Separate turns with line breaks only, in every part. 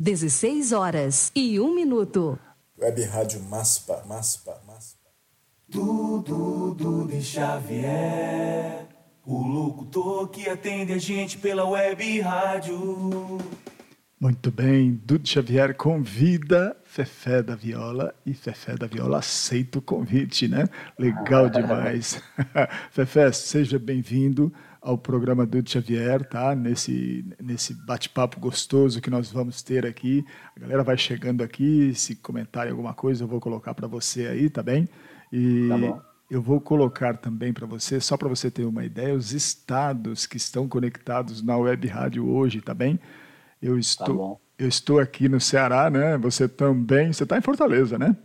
16 horas e 1 minuto.
Web Rádio Maspa, Maspa, Maspa.
Tudo, tudo de Xavier. O locutor que atende a gente pela web rádio.
Muito bem, Dudu Xavier convida Fefé da Viola e Fefé da Viola aceita o convite, né? Legal demais. Fefé, seja bem-vindo ao programa Dudu Xavier, tá? Nesse, nesse bate-papo gostoso que nós vamos ter aqui. A galera vai chegando aqui, se comentarem alguma coisa eu vou colocar para você aí, tá bem? E
tá bom.
eu vou colocar também para você, só para você ter uma ideia, os estados que estão conectados na web rádio hoje, tá bem? Eu
Tá
estou,
bom.
eu estou aqui no Ceará, né? Você também. Você está em Fortaleza, né?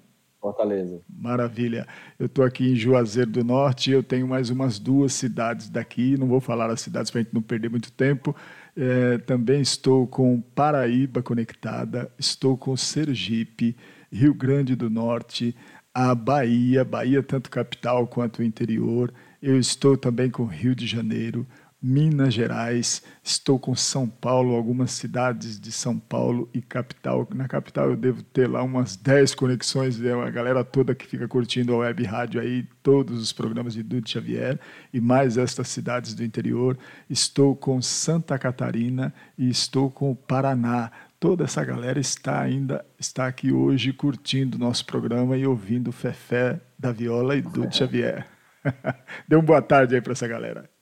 Fortaleza.
Maravilha. Eu estou aqui em Juazeiro do Norte. Eu tenho mais umas duas cidades daqui. Não vou falar as cidades para a gente não perder muito tempo. É, também estou com Paraíba conectada. Estou com Sergipe, Rio Grande do Norte, a Bahia, Bahia tanto capital quanto interior. Eu estou também com Rio de Janeiro. Minas Gerais, estou com São Paulo, algumas cidades de São Paulo e capital. Na capital eu devo ter lá umas 10 conexões, é a galera toda que fica curtindo a web rádio aí, todos os programas de Dudu Xavier e mais estas cidades do interior. Estou com Santa Catarina e estou com o Paraná. Toda essa galera está ainda está aqui hoje curtindo o nosso programa e ouvindo Fefé da Viola e Dudu Xavier. Dê uma boa tarde aí para essa galera.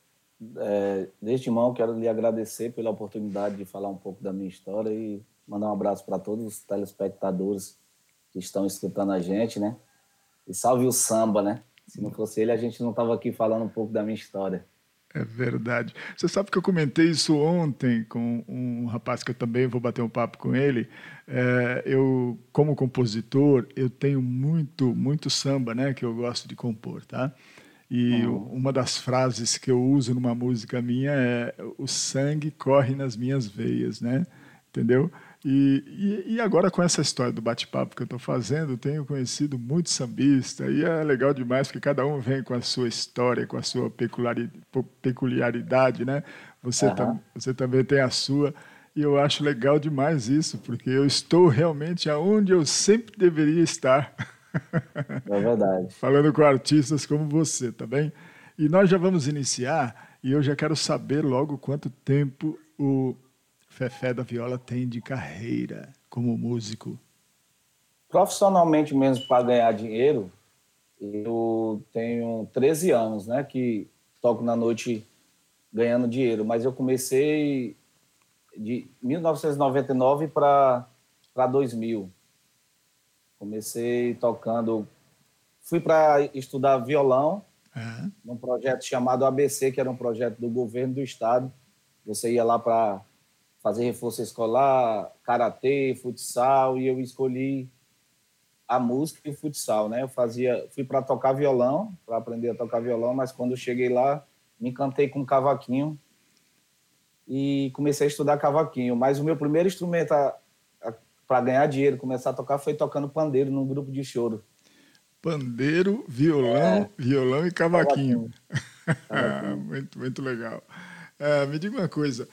É, desde mão, quero lhe agradecer pela oportunidade de falar um pouco da minha história e mandar um abraço para todos os telespectadores que estão escutando a gente, né? E salve o samba, né? Se não fosse ele, a gente não estava aqui falando um pouco da minha história.
É verdade. Você sabe que eu comentei isso ontem com um rapaz que eu também vou bater um papo com ele. É, eu, como compositor, eu tenho muito, muito samba, né? Que eu gosto de compor, tá? E uma das frases que eu uso numa música minha é o sangue corre nas minhas veias, né? Entendeu? E, e, e agora com essa história do bate-papo que eu estou fazendo, tenho conhecido muito sambista e é legal demais porque cada um vem com a sua história, com a sua peculiari- peculiaridade, né? Você, tam, você também tem a sua e eu acho legal demais isso porque eu estou realmente aonde eu sempre deveria estar.
É verdade.
falando com artistas como você, tá bem? E nós já vamos iniciar e eu já quero saber logo quanto tempo o Fefé da Viola tem de carreira como músico.
Profissionalmente mesmo, para ganhar dinheiro, eu tenho 13 anos, né? Que toco na noite ganhando dinheiro. Mas eu comecei de 1999 para 2000. Comecei tocando. Fui para estudar violão
É,
num projeto chamado ABC, que era um projeto do governo do estado. Você ia lá para fazer reforço escolar, karatê, futsal, e eu escolhi a música e o futsal, né? Eu fazia, fui para tocar violão, para aprender a tocar violão, mas quando eu cheguei lá, me encantei com cavaquinho e comecei a estudar cavaquinho. Mas o meu primeiro instrumento para ganhar dinheiro, começar a tocar, foi tocando pandeiro num grupo de choro.
pandeiro, violão, violão e cavaquinho.
Cavaquinho.
muito, muito legal. É, me diga uma coisa,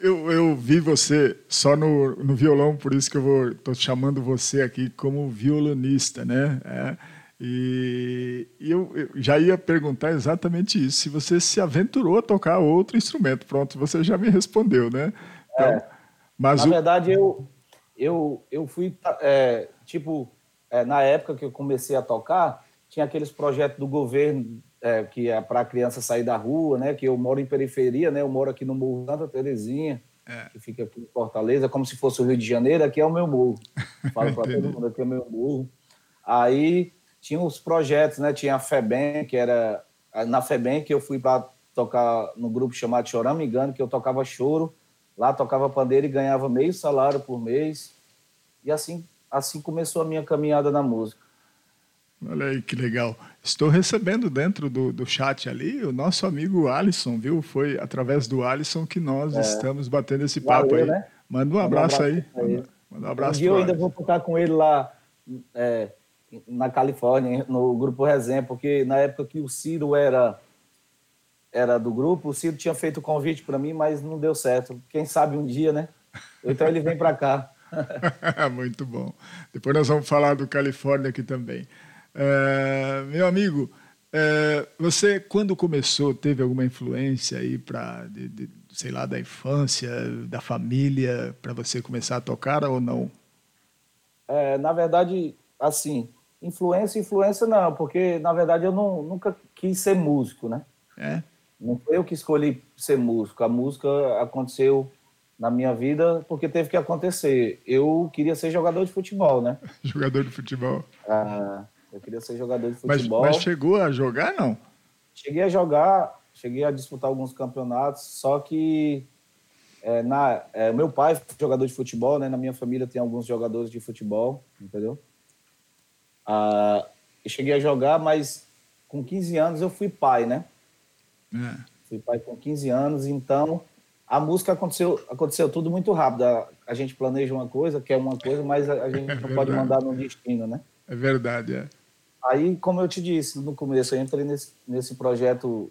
eu, eu vi você só no, no violão, por isso que eu estou chamando você aqui como violonista, né? É, e e eu, eu já ia perguntar exatamente isso, se você se aventurou a tocar outro instrumento. Pronto, você já me respondeu, né? Então, mas
Na
o,
verdade, eu, eu, eu fui, é, tipo, é, na época que eu comecei a tocar, tinha aqueles projetos do governo é, que é para a criança sair da rua, né? Que eu moro em periferia, né? Eu moro aqui no Morro Santa Terezinha, que fica aqui em Fortaleza, como se fosse o Rio de Janeiro, aqui é o meu morro. Falo para todo mundo, aqui é o meu morro. Aí tinha os projetos, né? Tinha a FEBEM, que era... Na FEBEM que eu fui para tocar no grupo chamado Chorão Me Engano, que eu tocava choro, Lá tocava pandeiro e ganhava meio salário por mês. E assim, assim começou a minha caminhada na música.
Olha aí que legal. Estou recebendo dentro do, do chat ali o nosso amigo Alisson, viu? Foi através do Alisson que nós estamos batendo esse papo
Valeu,
aí.
né?
Manda um
Manda um
abraço,
abraço
aí. Manda, manda um
Um
abraço
dia eu ainda vou tocar com ele lá é, na Califórnia, no grupo Resenha, porque na época que o Ciro era, era do grupo, o Ciro tinha feito o convite para mim, mas não deu certo. Quem sabe um dia, né? Então ele vem para cá.
Muito bom. Depois nós vamos falar do Califórnia aqui também. É, meu amigo, é, você quando começou teve alguma influência aí para, sei lá, da infância, da família, para você começar a tocar ou não?
É, na verdade, assim, influência, influência não, porque na verdade eu não, nunca quis ser músico, né?
É.
Não foi eu que escolhi ser músico. A música aconteceu na minha vida porque teve que acontecer. Eu queria ser jogador de futebol, né?
jogador de futebol.
Ah, eu queria ser jogador de futebol.
Mas, mas, chegou a jogar, não?
Cheguei a jogar, cheguei a disputar alguns campeonatos, só que é, na, é, meu pai foi jogador de futebol, né? Na minha família tem alguns jogadores de futebol, entendeu? Ah, eu cheguei a jogar, mas com 15 anos eu fui pai, né?
É.
Fui pai com 15 anos, então a música aconteceu, aconteceu tudo muito rápido. A, a gente planeja uma coisa, quer uma coisa, mas a, a gente é não pode mandar no destino, né?
É verdade, é.
Aí, como eu te disse no começo, eu entrei nesse, nesse projeto,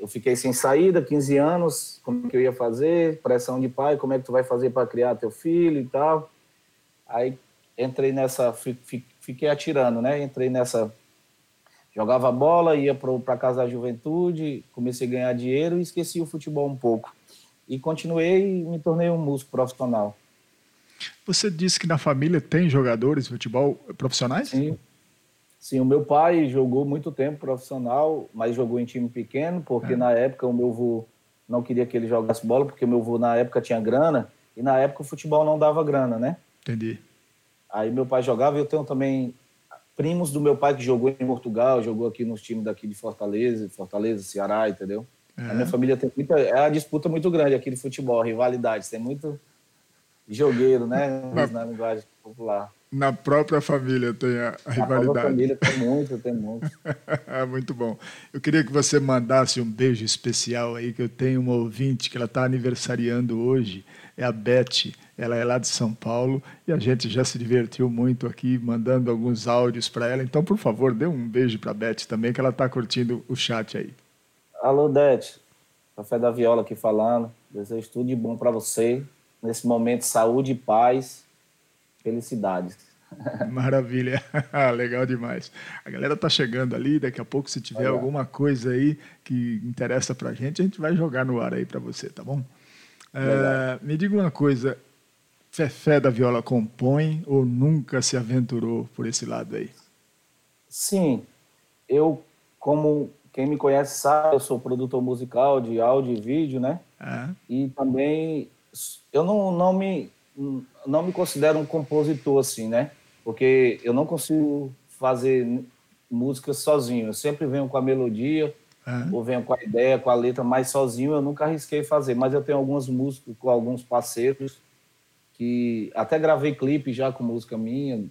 eu fiquei sem saída, 15 anos, como que eu ia fazer, pressão de pai, como é que tu vai fazer para criar teu filho e tal. Aí entrei nessa, fiquei atirando, né? Entrei nessa jogava bola, ia para casa da juventude, comecei a ganhar dinheiro e esqueci o futebol um pouco. E continuei e me tornei um músico profissional.
Você disse que na família tem jogadores de futebol profissionais?
Sim. Sim, o meu pai jogou muito tempo profissional, mas jogou em time pequeno, porque é. na época o meu avô não queria que ele jogasse bola, porque o meu avô na época tinha grana, e na época o futebol não dava grana, né?
Entendi.
Aí meu pai jogava, e eu tenho também primos do meu pai que jogou em Portugal, jogou aqui nos times daqui de Fortaleza, Fortaleza, Ceará, entendeu? É. A minha família tem muita. É uma disputa muito grande aqui de futebol, rivalidade. Tem muito jogueiro, né? Na, na linguagem popular.
Na própria família tem a, a rivalidade. Na própria
família tem muito, tem muito.
é muito bom. Eu queria que você mandasse um beijo especial aí, que eu tenho uma ouvinte que ela está aniversariando hoje, é a Beth. Ela é lá de São Paulo e a gente já se divertiu muito aqui, mandando alguns áudios para ela. Então, por favor, dê um beijo para a Beth também, que ela está curtindo o chat aí.
Alô, Beth. Café da Viola aqui falando. Desejo tudo de bom para você. Nesse momento, saúde e paz Felicidades.
Maravilha, legal demais. A galera tá chegando ali, daqui a pouco se tiver alguma coisa aí que interessa pra gente, a gente vai jogar no ar aí para você, tá bom? É, me diga uma coisa, Fefé da Viola compõe ou nunca se aventurou por esse lado aí?
Sim, eu, como quem me conhece sabe, eu sou produtor musical de áudio e vídeo, né?
É.
E também eu não, não me não me considero um compositor assim, né? Porque eu não consigo fazer música sozinho. Eu sempre venho com a melodia,
uhum.
ou venho com a ideia, com a letra, mas sozinho eu nunca arrisquei fazer. Mas eu tenho algumas músicas com alguns parceiros que até gravei clipe já com música minha.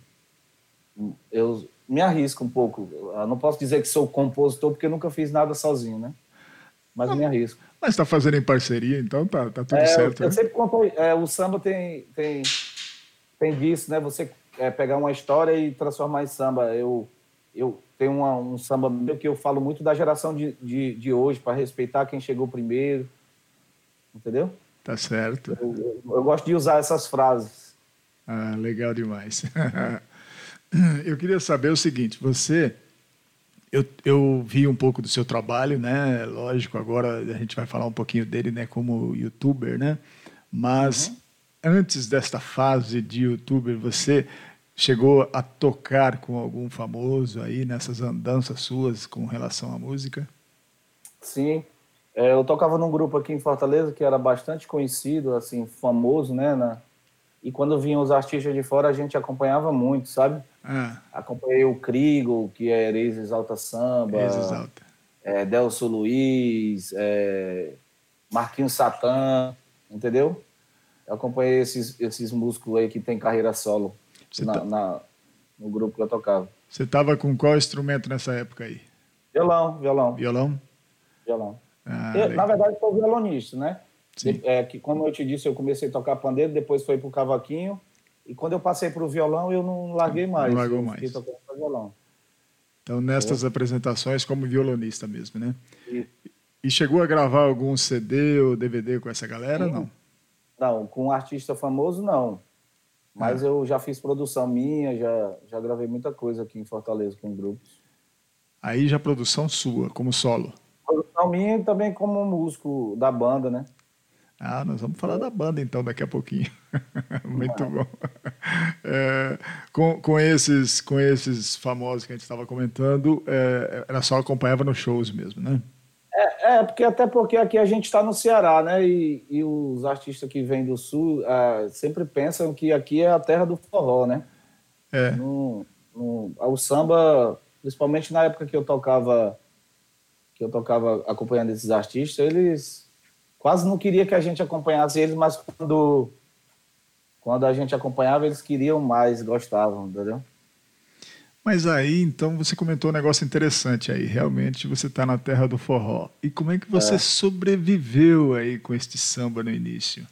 Eu me arrisco um pouco. Eu não posso dizer que sou compositor porque nunca fiz nada sozinho, né? Mas não, me arrisco.
Mas está fazendo em parceria, então tá, tá tudo é, certo.
Eu, né? sempre conto, é, o samba tem, tem, tem disso, né? Você é, pegar uma história e transformar em samba. Eu, eu tenho uma, um samba meu que eu falo muito da geração de, de, de hoje, para respeitar quem chegou primeiro. Entendeu?
Tá certo.
Eu, eu, eu gosto de usar essas frases.
Ah, legal demais. eu queria saber o seguinte: você eu, eu vi um pouco do seu trabalho, né? Lógico, agora a gente vai falar um pouquinho dele, né? Como youtuber, né? Mas uhum. antes desta fase de youtuber, você chegou a tocar com algum famoso aí nessas andanças suas com relação à música?
Sim, é, eu tocava num grupo aqui em Fortaleza que era bastante conhecido, assim, famoso, né? Na... E quando vinham os artistas de fora, a gente acompanhava muito, sabe?
Ah.
Acompanhei o Krigo, que é ex-exalta samba.
Ex-exalta.
É, Delso Luiz, é, Marquinhos Satã, entendeu? Eu acompanhei esses, esses músicos aí que tem carreira solo na, tá... na, no grupo que eu tocava.
Você estava com qual instrumento nessa época aí?
Violão, violão.
Violão?
Violão. Ah, eu, na verdade, sou violonista, né?
Sim.
É, que, como eu te disse, eu comecei a tocar pandeiro, depois foi pro cavaquinho e quando eu passei para o violão, eu não larguei mais.
Não largou mais. Então, nestas é. apresentações, como violonista mesmo, né? E chegou a gravar algum CD ou DVD com essa galera, Sim. não?
Não, com um artista famoso, não. Mas eu já fiz produção minha, já, já gravei muita coisa aqui em Fortaleza com grupos.
Aí já produção sua, como solo.
Produção minha e também como músico da banda, né?
Ah, nós vamos falar da banda então daqui a pouquinho. Muito bom. É, com, com, esses, com esses famosos que a gente estava comentando, é, era só acompanhava nos shows mesmo, né?
É, é, porque até porque aqui a gente está no Ceará, né? E, e, os artistas que vêm do sul uh, sempre pensam que aqui é a terra do forró, né?
É.
No, no, o samba, principalmente na época que eu tocava, que eu tocava acompanhando esses artistas, eles quase não queria que a gente acompanhasse eles, mas quando quando a gente acompanhava, eles queriam mais, gostavam, entendeu?
Mas aí, então, você comentou um negócio interessante aí. Realmente você está na terra do forró. E como é que você é. sobreviveu aí com este samba no início?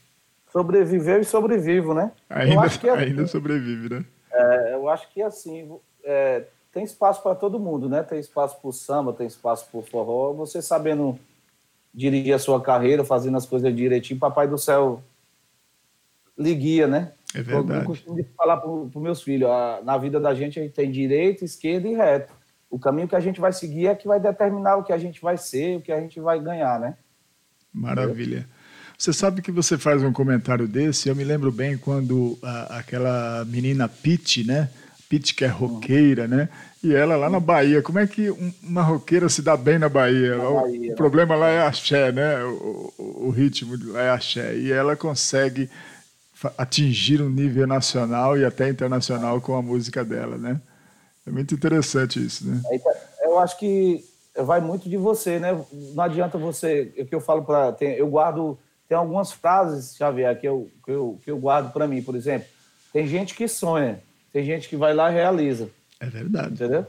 Sobreviveu e sobrevivo, né?
Ainda, é ainda assim, sobrevive, né?
É, eu acho que assim, é, tem espaço para todo mundo, né? Tem espaço para o samba, tem espaço para o forró. Você sabendo dirigir a sua carreira, fazendo as coisas direitinho, Papai do Céu lhe guia, né?
É verdade. Eu
costumo falar para os meus filhos, a, na vida da gente a gente tem direita, esquerda e reto. O caminho que a gente vai seguir é que vai determinar o que a gente vai ser, o que a gente vai ganhar, né?
Maravilha. Você sabe que você faz um comentário desse, eu me lembro bem quando a, aquela menina Pete, né? Pete que é roqueira, né? E ela lá na Bahia, como é que uma roqueira se dá bem na Bahia? Na Bahia o, né? problema lá é axé, né? O, o, o ritmo lá é axé. E ela consegue atingir um nível nacional e até internacional com a música dela, né? É muito interessante isso, né?
Eu acho que vai muito de você, né? Não adianta você, o que eu falo para, eu guardo, tem algumas frases, Xavier, que eu que eu, que eu guardo para mim, por exemplo. Tem gente que sonha, tem gente que vai lá e realiza.
É verdade.
Entendeu?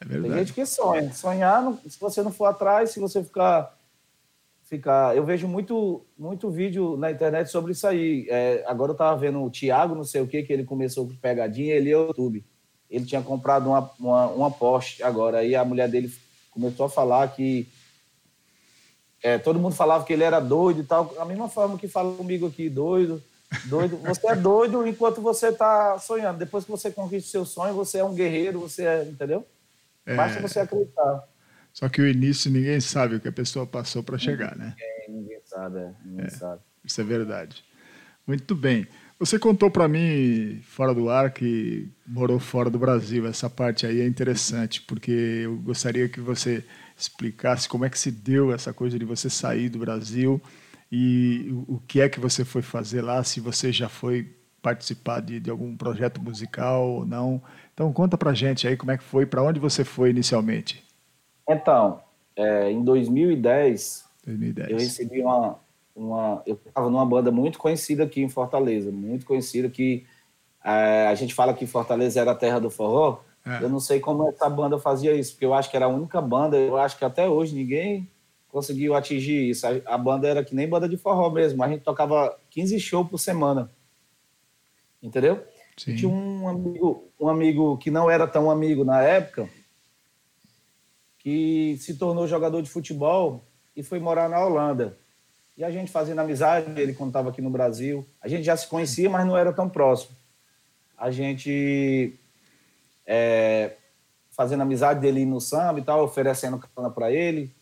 É verdade.
Tem gente que sonha. Sonhar, se você não for atrás, se você ficar ficar. Eu vejo muito, muito vídeo na internet sobre isso aí. É, agora eu estava vendo o Thiago, não sei o que, que ele começou com pegadinha, ele é o YouTube. Ele tinha comprado uma, uma, uma Porsche agora, aí a mulher dele começou a falar que. É, todo mundo falava que ele era doido e tal, da mesma forma que fala comigo aqui, doido, doido. Você é doido enquanto você está sonhando. Depois que você conquista o seu sonho, você é um guerreiro, você é, entendeu? Basta é... você acreditar.
Só que o início ninguém sabe o que a pessoa passou para chegar, né?
É, ninguém sabe, é, ninguém é, sabe.
Isso é verdade. Muito bem. Você contou para mim, fora do ar, que morou fora do Brasil. Essa parte aí é interessante, porque eu gostaria que você explicasse como é que se deu essa coisa de você sair do Brasil e o que é que você foi fazer lá, se você já foi participar de, de algum projeto musical ou não. Então conta para gente aí como é que foi, para onde você foi inicialmente.
Então, é, em 2010,
2010,
eu recebi uma, uma eu estava numa banda muito conhecida aqui em Fortaleza, muito conhecida que é, a gente fala que Fortaleza era a terra do forró. É. Eu não sei como essa banda fazia isso, porque eu acho que era a única banda, eu acho que até hoje ninguém conseguiu atingir isso. A, a banda era que nem banda de forró mesmo, a gente tocava 15 shows por semana. Entendeu?
Sim.
Tinha um amigo, um amigo que não era tão amigo na época, que se tornou jogador de futebol e foi morar na Holanda. E a gente fazendo amizade, ele estava aqui no Brasil, a gente já se conhecia, mas não era tão próximo. A gente é, fazendo amizade dele no samba e tal, oferecendo cana para ele.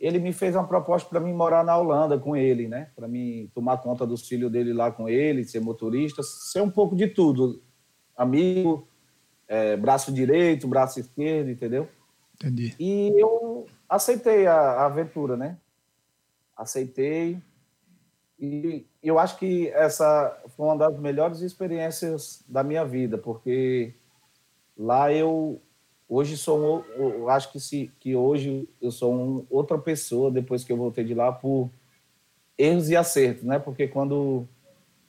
Ele me fez uma proposta para mim morar na Holanda com ele, né? Para mim tomar conta dos filhos dele lá com ele, ser motorista, ser um pouco de tudo. Amigo, é, braço direito, braço esquerdo, entendeu?
Entendi.
E eu aceitei a, a aventura, né? Aceitei. E eu acho que essa foi uma das melhores experiências da minha vida, porque lá eu hoje sou eu acho que se que hoje eu sou um, outra pessoa depois que eu voltei de lá por erros e acertos, né? Porque quando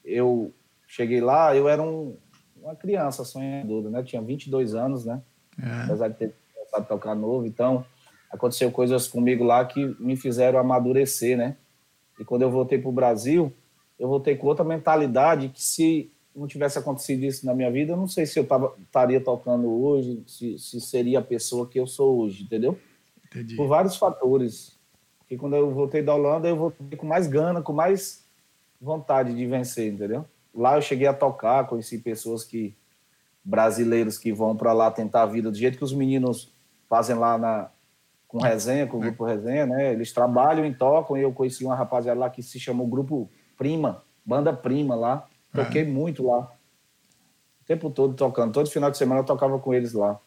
eu cheguei lá, eu era um, uma criança sonhadora, né? Eu tinha 22 anos, né?
É.
Apesar de ter começado a tocar novo. Então, aconteceu coisas comigo lá que me fizeram amadurecer, né? E quando eu voltei para o Brasil, eu voltei com outra mentalidade que se não tivesse acontecido isso na minha vida, eu não sei se eu tava, estaria tocando hoje, se, se seria a pessoa que eu sou hoje, entendeu?
Entendi.
Por vários fatores. Porque quando eu voltei da Holanda, eu voltei com mais gana, com mais vontade de vencer, entendeu? lá eu cheguei a tocar, conheci pessoas que brasileiros que vão para lá tentar a vida do jeito que os meninos fazem lá na com resenha, com o grupo resenha, né? Eles trabalham e tocam. E eu conheci uma rapaziada lá que se chamou Grupo Prima, Banda Prima lá. Toquei
É.
muito lá. O tempo todo tocando. Todo final de semana eu tocava com eles lá.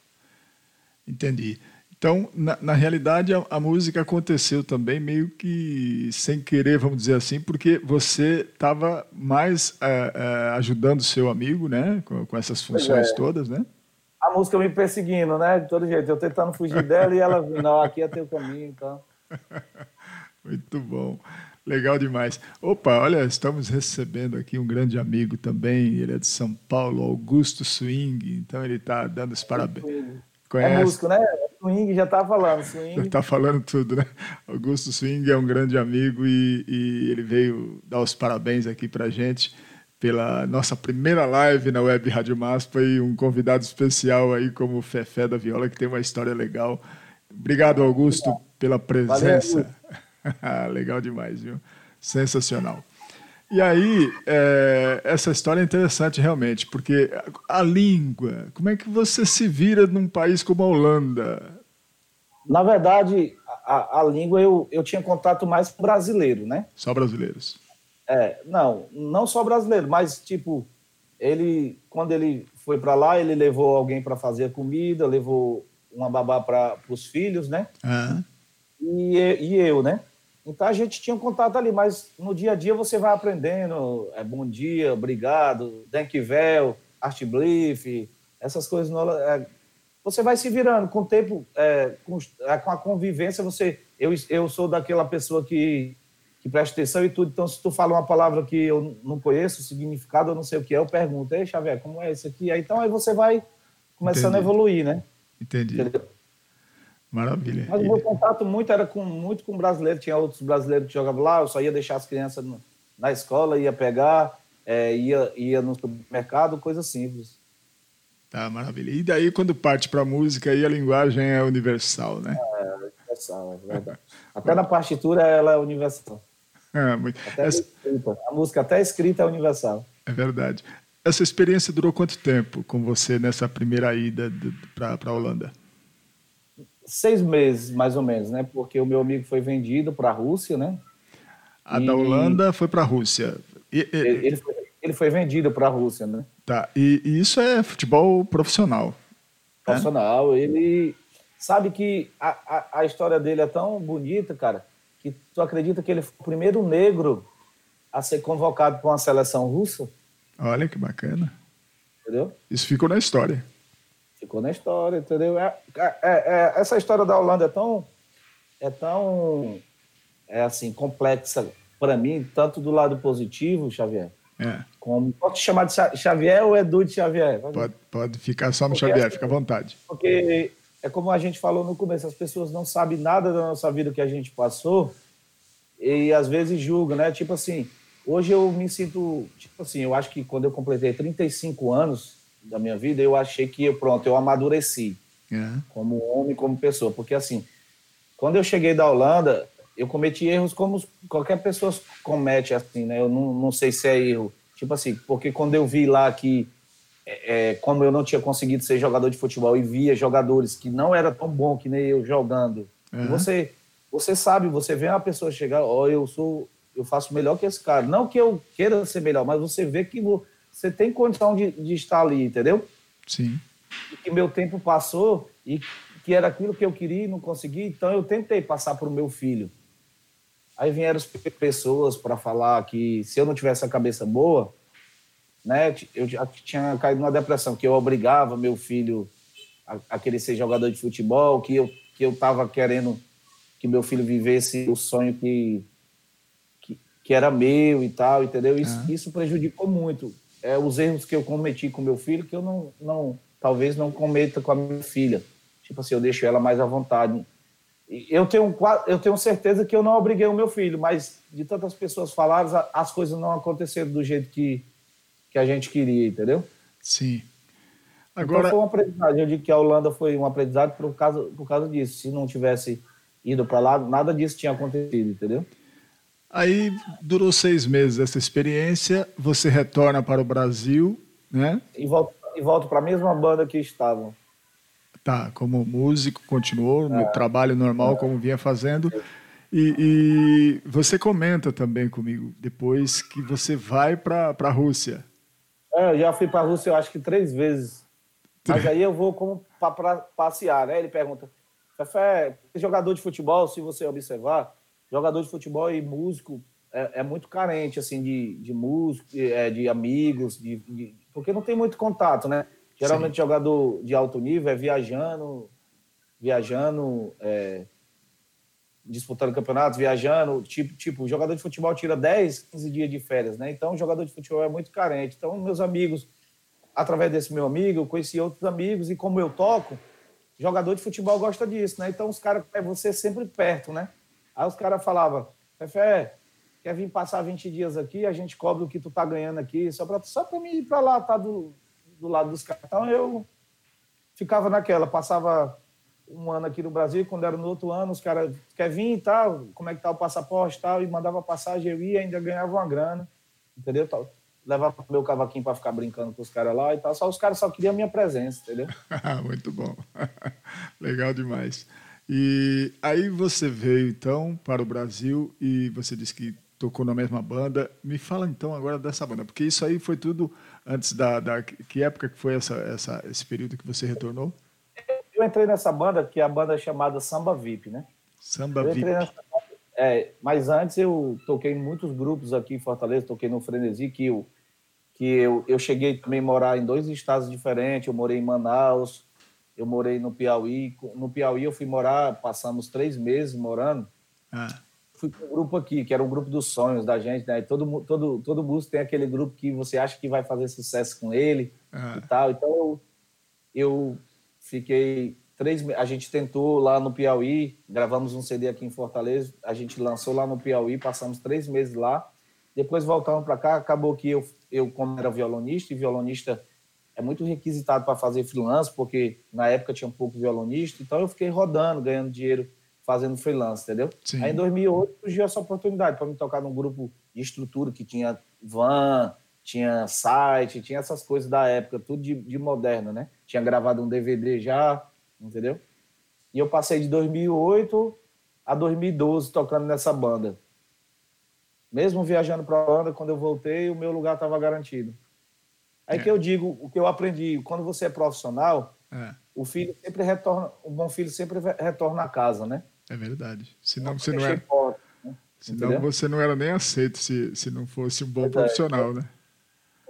Entendi. Então, na, na realidade, a, a música aconteceu também meio que sem querer, vamos dizer assim, porque você estava mais é, é, ajudando seu amigo, né, com, com essas funções
é.
todas, né?
A música me perseguindo, né? De todo jeito. Eu tentando fugir dela e ela. Não, aqui é teu caminho, então.
Muito bom. Legal demais. Opa, olha, estamos recebendo aqui um grande amigo também. Ele é de São Paulo, Augusto Swing. Então ele está dando os parabéns.
É
Conhece?
músico, né? Swing já tá falando. Swing.
Está falando tudo, né? Augusto Swing é um grande amigo e, e ele veio dar os parabéns aqui para gente pela nossa primeira live na Web Rádio Maspa e um convidado especial aí como o Fefé da Viola, que tem uma história legal. Obrigado, Augusto, pela presença. legal demais, viu? Sensacional. E aí, é, essa história é interessante realmente, porque a língua, como é que você se vira num país como a Holanda?
Na verdade, a, a língua eu, eu tinha contato mais com brasileiro, né?
Só brasileiros.
É, não, não só brasileiro, mas tipo, ele quando ele foi para lá, ele levou alguém para fazer a comida, levou uma babá para os filhos, né?
Ah,
E, e eu, né? Então a gente tinha um contato ali, mas no dia a dia você vai aprendendo, é bom dia, obrigado, Denkvel, Artbliff, essas coisas. no- é, você vai se virando com o tempo, é, com, é, com a convivência. Você, eu, eu sou daquela pessoa que, que presta atenção e tudo. Então, se tu fala uma palavra que eu não conheço, o significado, eu não sei o que é, eu pergunto, ei, Xavier, como é isso aqui? Aí, então aí você vai começando a
Entendi.
evoluir, né?
entendi.
Entendeu?
Maravilha.
Mas o meu contato muito era com muito com brasileiro. Tinha outros brasileiros que jogavam lá. Eu só ia deixar as crianças no- na escola, ia pegar, é, ia, ia no supermercado, coisa simples.
Tá, maravilha. E daí, quando parte para a música, aí a linguagem é universal, né?
Universal, é verdade. Até na partitura ela é universal.
É, muito- essa-.
A música até escrita é universal.
é verdade. Essa experiência durou quanto tempo com você nessa primeira ida para a Holanda?
Seis meses, mais ou menos, né? Porque o meu amigo foi vendido para a Rússia, né?
A
E-
da Holanda foi para a Rússia. E, e-
Ele, foi, ele foi vendido para a Rússia, né?
tá, e, isso é futebol profissional.
profissional. Ele sabe que a, a, a história dele é tão bonita, cara, que tu acredita que ele foi o primeiro negro a ser convocado para uma seleção russa,
Olha que bacana.
entendeu?
Isso ficou na história.
Ficou na história, entendeu? É, é- é- essa história da Holanda é tão é tão é assim complexa para mim, tanto do lado positivo, Xavier,
É,
como pode te chamar de Xa- Xavier ou Edu de Xavier?
pode, pode ficar só no
Porque
Xavier,
assim-
fica à vontade.
Porque é como a gente falou no começo, as pessoas não sabem nada da nossa vida que a gente passou e às vezes julgam, né? Tipo assim, hoje eu me sinto, tipo assim, eu acho que quando eu completei 35 anos da minha vida, eu achei que, pronto, eu amadureci
É,
como homem, como pessoa. Porque assim, quando eu cheguei da Holanda, eu cometi erros como qualquer pessoa comete, assim, né? Eu não, não sei se é erro. Tipo assim, porque quando eu vi lá que, é, é, como eu não tinha conseguido ser jogador de futebol e via jogadores que não era tão bom que nem eu jogando,
Uhum.
você, você sabe, você vê uma pessoa chegar, ó, eu sou, eu faço melhor que esse cara. Não que eu queira ser melhor, mas você vê que vo- você tem condição de, de estar ali, entendeu?
sim.
e que meu tempo passou e que era aquilo que eu queria e não consegui, então eu tentei passar para o meu filho. Aí vieram as pe- pessoas para falar que se eu não tivesse a cabeça boa, né, eu já tinha caído numa depressão, que eu obrigava meu filho a, a querer ser jogador de futebol, que eu que eu estava querendo que meu filho vivesse o sonho que que, que era meu e tal, entendeu? Isso, isso prejudicou muito. É, os erros que eu cometi com meu filho que eu não, não talvez não cometa com a minha filha. Tipo assim, eu deixo ela mais à vontade. Eu tenho, eu tenho certeza que eu não obriguei o meu filho, mas de tantas pessoas falaram, a- as coisas não aconteceram do jeito que, que a gente queria, entendeu?
Sim.
Agora,
Agora,
então foi um aprendizado. Eu digo que a Holanda foi um aprendizado por causa, por causa disso. Se não tivesse ido para lá, nada disso tinha acontecido, entendeu?
Aí durou seis meses essa experiência, você retorna para o Brasil, né?
E volto, e volto para a mesma banda que estavam.
Tá, como músico, continuou no trabalho normal, como vinha fazendo. E, e você comenta também comigo depois que você vai para a Rússia.
É, eu já fui para a Rússia, eu acho que três vezes. Mas aí eu vou como para passear, né? Ele pergunta, Fefé, jogador de futebol, se você observar, jogador de futebol e músico é, é muito carente, assim, de, de músico, de, é, de amigos, de, de, porque não tem muito contato, né? Geralmente Sim. jogador de alto nível é viajando, viajando, é, disputando campeonatos, viajando, tipo, tipo, jogador de futebol tira 10, 15 dias de férias, né? Então, jogador de futebol é muito carente. Então, meus amigos, através desse meu amigo, eu conheci outros amigos e como eu toco, jogador de futebol gosta disso, né? Então, os caras é você sempre perto, né? Aí os caras falavam, Fefé, quer vir passar 20 dias aqui, a gente cobra o que tu tá ganhando aqui, só para só pra mim ir para lá, tá do, do lado dos caras. Então eu ficava naquela, passava um ano aqui no Brasil, quando era no outro ano, os caras, quer vir e tal, como é que tá o passaporte e tal, e mandava passagem, eu ia ainda ganhava uma grana, entendeu? Levava meu cavaquinho para ficar brincando com os caras lá e tal, só os caras só queriam a minha presença, entendeu?
Muito bom. Legal demais. E aí você veio então para o Brasil e você disse que tocou na mesma banda. Me fala então agora dessa banda, porque isso aí foi tudo antes da, da que época que foi essa, essa esse período que você retornou?
Eu entrei nessa banda que é a banda chamada Samba VIP, né?
Samba VIP.
Nessa, é, mas antes eu toquei em muitos grupos aqui em Fortaleza, toquei no Frenesi que eu que eu, eu cheguei também a morar em dois estados diferentes. Eu morei em Manaus, eu morei no Piauí. No Piauí eu fui morar, passamos três meses morando. Ah fui para um grupo aqui, que era um grupo dos sonhos da gente, né? Todo, todo, todo músico tem aquele grupo que você acha que vai fazer sucesso com ele uhum. e tal. Então, eu, eu fiquei três A gente tentou lá no Piauí, gravamos um CD aqui em Fortaleza, a gente lançou lá no Piauí, passamos três meses lá. Depois voltamos para cá, acabou que eu, eu, como era violonista, e violonista é muito requisitado para fazer freelance, porque na época tinha um pouco violonista, então eu fiquei rodando, ganhando dinheiro fazendo freelance, entendeu? Sim. Aí em 2008 surgiu essa oportunidade para me tocar num grupo de estrutura que tinha van, tinha site, tinha essas coisas da época, tudo de, de moderno, né? Tinha gravado um DVD já, entendeu? E eu passei de 2008 a 2012 tocando nessa banda. Mesmo viajando para a banda, quando eu voltei, o meu lugar estava garantido. Aí é. que eu digo, o que eu aprendi, quando você é profissional, é. o filho sempre retorna, o bom filho sempre retorna a casa, né?
É verdade. Senão você não era. Né? Senão você não era nem aceito se, se não fosse um bom é, profissional, né?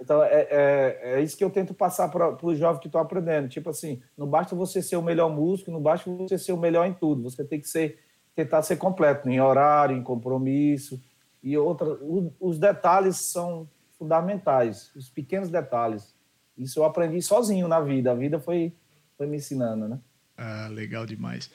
Então, é, é, é, isso que eu tento passar para os jovens que estão aprendendo. Tipo assim, não basta você ser o melhor músico, não basta você ser o melhor em tudo. Você tem que ser, tentar ser completo em horário, em compromisso. E outra, os, os detalhes são fundamentais, os pequenos detalhes. Isso eu aprendi sozinho na vida. A vida foi, foi me ensinando, né?
Ah, legal demais.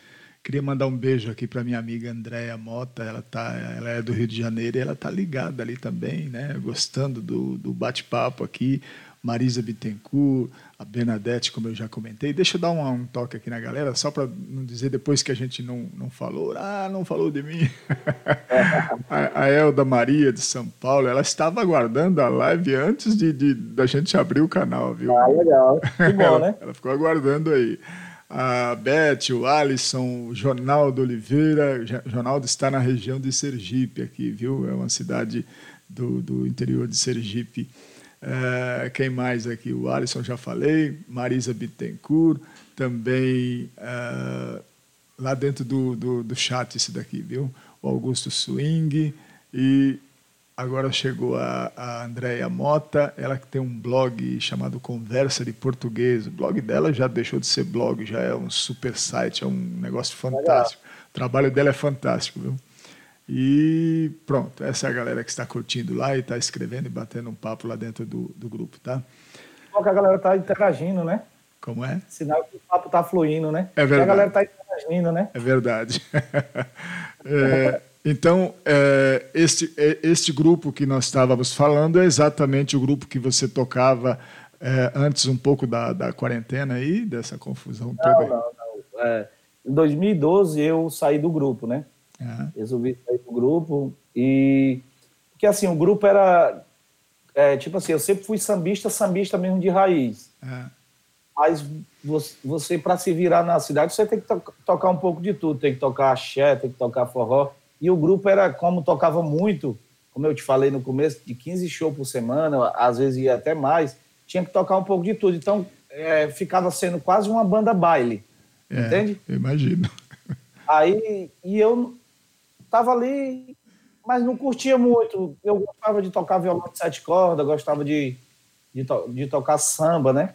Queria mandar um beijo aqui para minha amiga Andréa Mota, ela, tá, ela é do Rio de Janeiro e ela está ligada ali também, né? gostando do, do bate-papo aqui. Marisa Bittencourt, a Bernadette, como eu já comentei. Deixa eu dar um, um toque aqui na galera, só para não dizer depois que a gente não, não falou, ah, não falou de mim. a, a, Elda Maria de São Paulo, ela estava aguardando a live antes de, de da gente abrir o canal, viu?
Ah, legal. Que bom,
ela,
né?
Ela ficou aguardando aí a Beth, o Alisson, o Jornaldo Oliveira. O está na região de Sergipe aqui, viu? É uma cidade do, do interior de Sergipe. É, quem mais aqui? O Alisson já falei, Marisa Bittencourt, também é, lá dentro do, do, do chat esse daqui, viu? O Augusto Swing e Agora chegou a, a Andréia Mota, ela que tem um blog chamado Conversa de Português. O blog dela já deixou de ser blog, já é um super site, é um negócio fantástico. O trabalho dela é fantástico, viu? E pronto, essa é a galera que está curtindo lá e está escrevendo e batendo um papo lá dentro do, do grupo, tá?
Bom que a galera está interagindo, né?
Como é?
Sinal que o papo está fluindo, né?
É verdade.
a galera está interagindo, né?
É verdade. é, então, é, este, é, este grupo que nós estávamos falando é exatamente o grupo que você tocava é, antes um pouco da, da quarentena aí, dessa confusão
não,
toda?
Não, não, é, em 2012 eu saí do grupo, né? Resolvi sair do grupo e... Porque, assim, o grupo era... É, tipo assim, eu sempre fui sambista, sambista mesmo de raiz. Mas você, você para se virar na cidade, você tem que to tocar um pouco de tudo. Tem que tocar axé, tem que tocar forró. E o grupo era, como tocava muito, como eu te falei no começo, de 15 shows por semana, às vezes ia até mais, tinha que tocar um pouco de tudo. Então, é, ficava sendo quase uma banda baile. É, entende?
Imagino.
Aí, e eu tava ali, mas não curtia muito. Eu gostava de tocar violão de sete cordas, gostava de, de, to de tocar samba, né?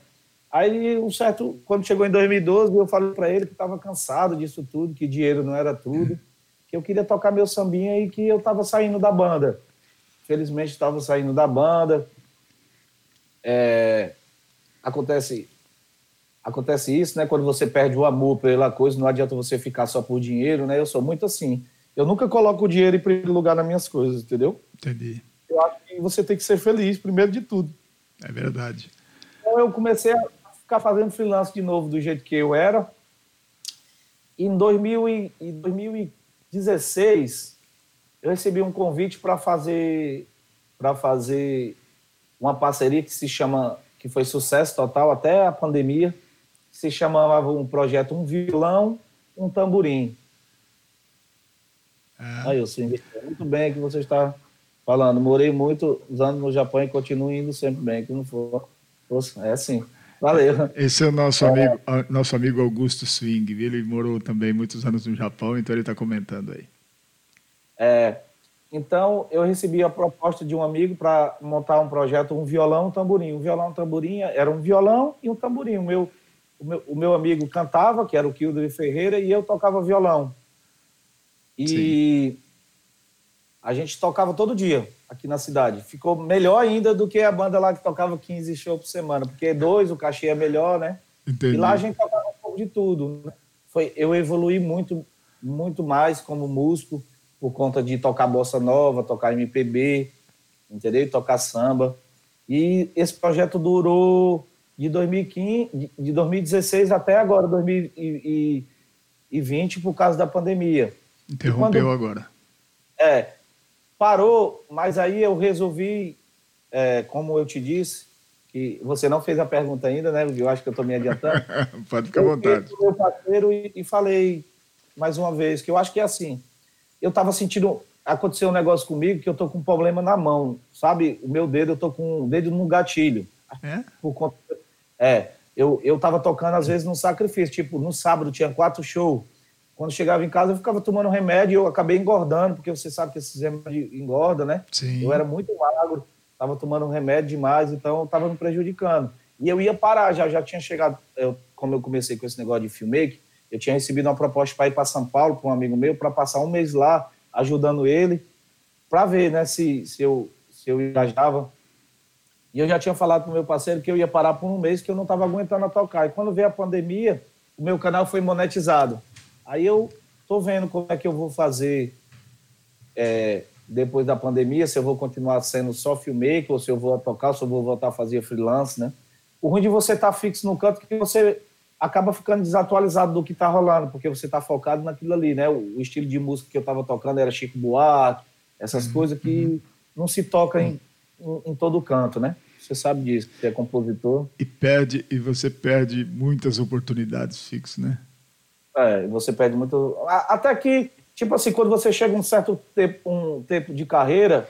Aí, um certo, quando chegou em 2012, eu falei para ele que estava cansado disso tudo, que dinheiro não era tudo, que eu queria tocar meu sambinha e que eu estava saindo da banda. Felizmente estava saindo da banda. É, acontece acontece isso, né? Quando você perde o amor pela coisa, não adianta você ficar só por dinheiro, né? Eu sou muito assim. Eu nunca coloco o dinheiro em primeiro lugar nas minhas coisas, entendeu?
Entendi.
Eu acho que você tem que ser feliz, primeiro de tudo.
É verdade.
Então eu comecei a ficar fazendo freelance de novo do jeito que eu era. Em 2000 e, e 2015, 16, eu recebi um convite para fazer para fazer uma parceria que se chama que foi sucesso total até a pandemia, que se chamava um projeto um violão, um tamborim. Ah. Aí eu sim, muito bem que você está falando. Morei muitos anos no Japão e continuo indo sempre bem, que não for. É assim. Valeu.
Esse é o nosso, é. Amigo, nosso amigo Augusto Swing. Ele morou também muitos anos no Japão, então ele está comentando aí.
É, então, eu recebi a proposta de um amigo para montar um projeto, um violão, um tamborim. Um violão, um tamborim, era um violão e um tamborim. O meu, o meu, o meu amigo cantava, que era o Kildo Ferreira, e eu tocava violão. E Sim. a gente tocava todo dia aqui na cidade. Ficou melhor ainda do que a banda lá que tocava 15 shows por semana, porque dois, o cachê é melhor, né? Entendi. E lá a gente tocava um pouco de tudo. Né? Foi, eu evolui muito, muito mais como músico, por conta de tocar bossa nova, tocar MPB, entendeu? Tocar samba. E esse projeto durou de 2015, de 2016 até agora, 2020, por causa da pandemia.
Interrompeu quando, agora.
É, Parou, mas aí eu resolvi, é, como eu te disse, que você não fez a pergunta ainda, né? Eu acho que eu estou me adiantando.
Pode ficar à vontade.
Eu meu parceiro e, e, falei mais uma vez que eu acho que é assim. Eu estava sentindo aconteceu um negócio comigo que eu tô com um problema na mão, sabe? O meu dedo eu tô com o dedo no gatilho.
É?
Por conta, é. Eu eu estava tocando às vezes no sacrifício, tipo no sábado tinha quatro shows quando chegava em casa, eu ficava tomando remédio e eu acabei engordando, porque você sabe que esses remédios engordam, né?
Sim.
Eu era muito magro, estava tomando remédio demais, então estava me prejudicando. E eu ia parar, já, já tinha chegado, eu, como eu comecei com esse negócio de filmmaker, eu tinha recebido uma proposta para ir para São Paulo, para um amigo meu, para passar um mês lá, ajudando ele, para ver né, se, se, eu, se eu engajava. E eu já tinha falado para o meu parceiro que eu ia parar por um mês, que eu não estava aguentando a tocar. E quando veio a pandemia, o meu canal foi monetizado. Aí eu tô vendo como é que eu vou fazer é, depois da pandemia, se eu vou continuar sendo só filmmaker, ou se eu vou tocar, se eu vou voltar a fazer freelance, né? O ruim de você estar tá fixo no canto é que você acaba ficando desatualizado do que está rolando, porque você está focado naquilo ali, né? O, estilo de música que eu estava tocando era Chico Buarque, essas uhum. coisas que uhum. não se toca em, em, em todo canto, né? Você sabe disso, você é compositor.
E perde, e você perde muitas oportunidades fixas, né?
É, você perde muito. Até que, tipo assim, quando você chega um certo tempo, um tempo de carreira,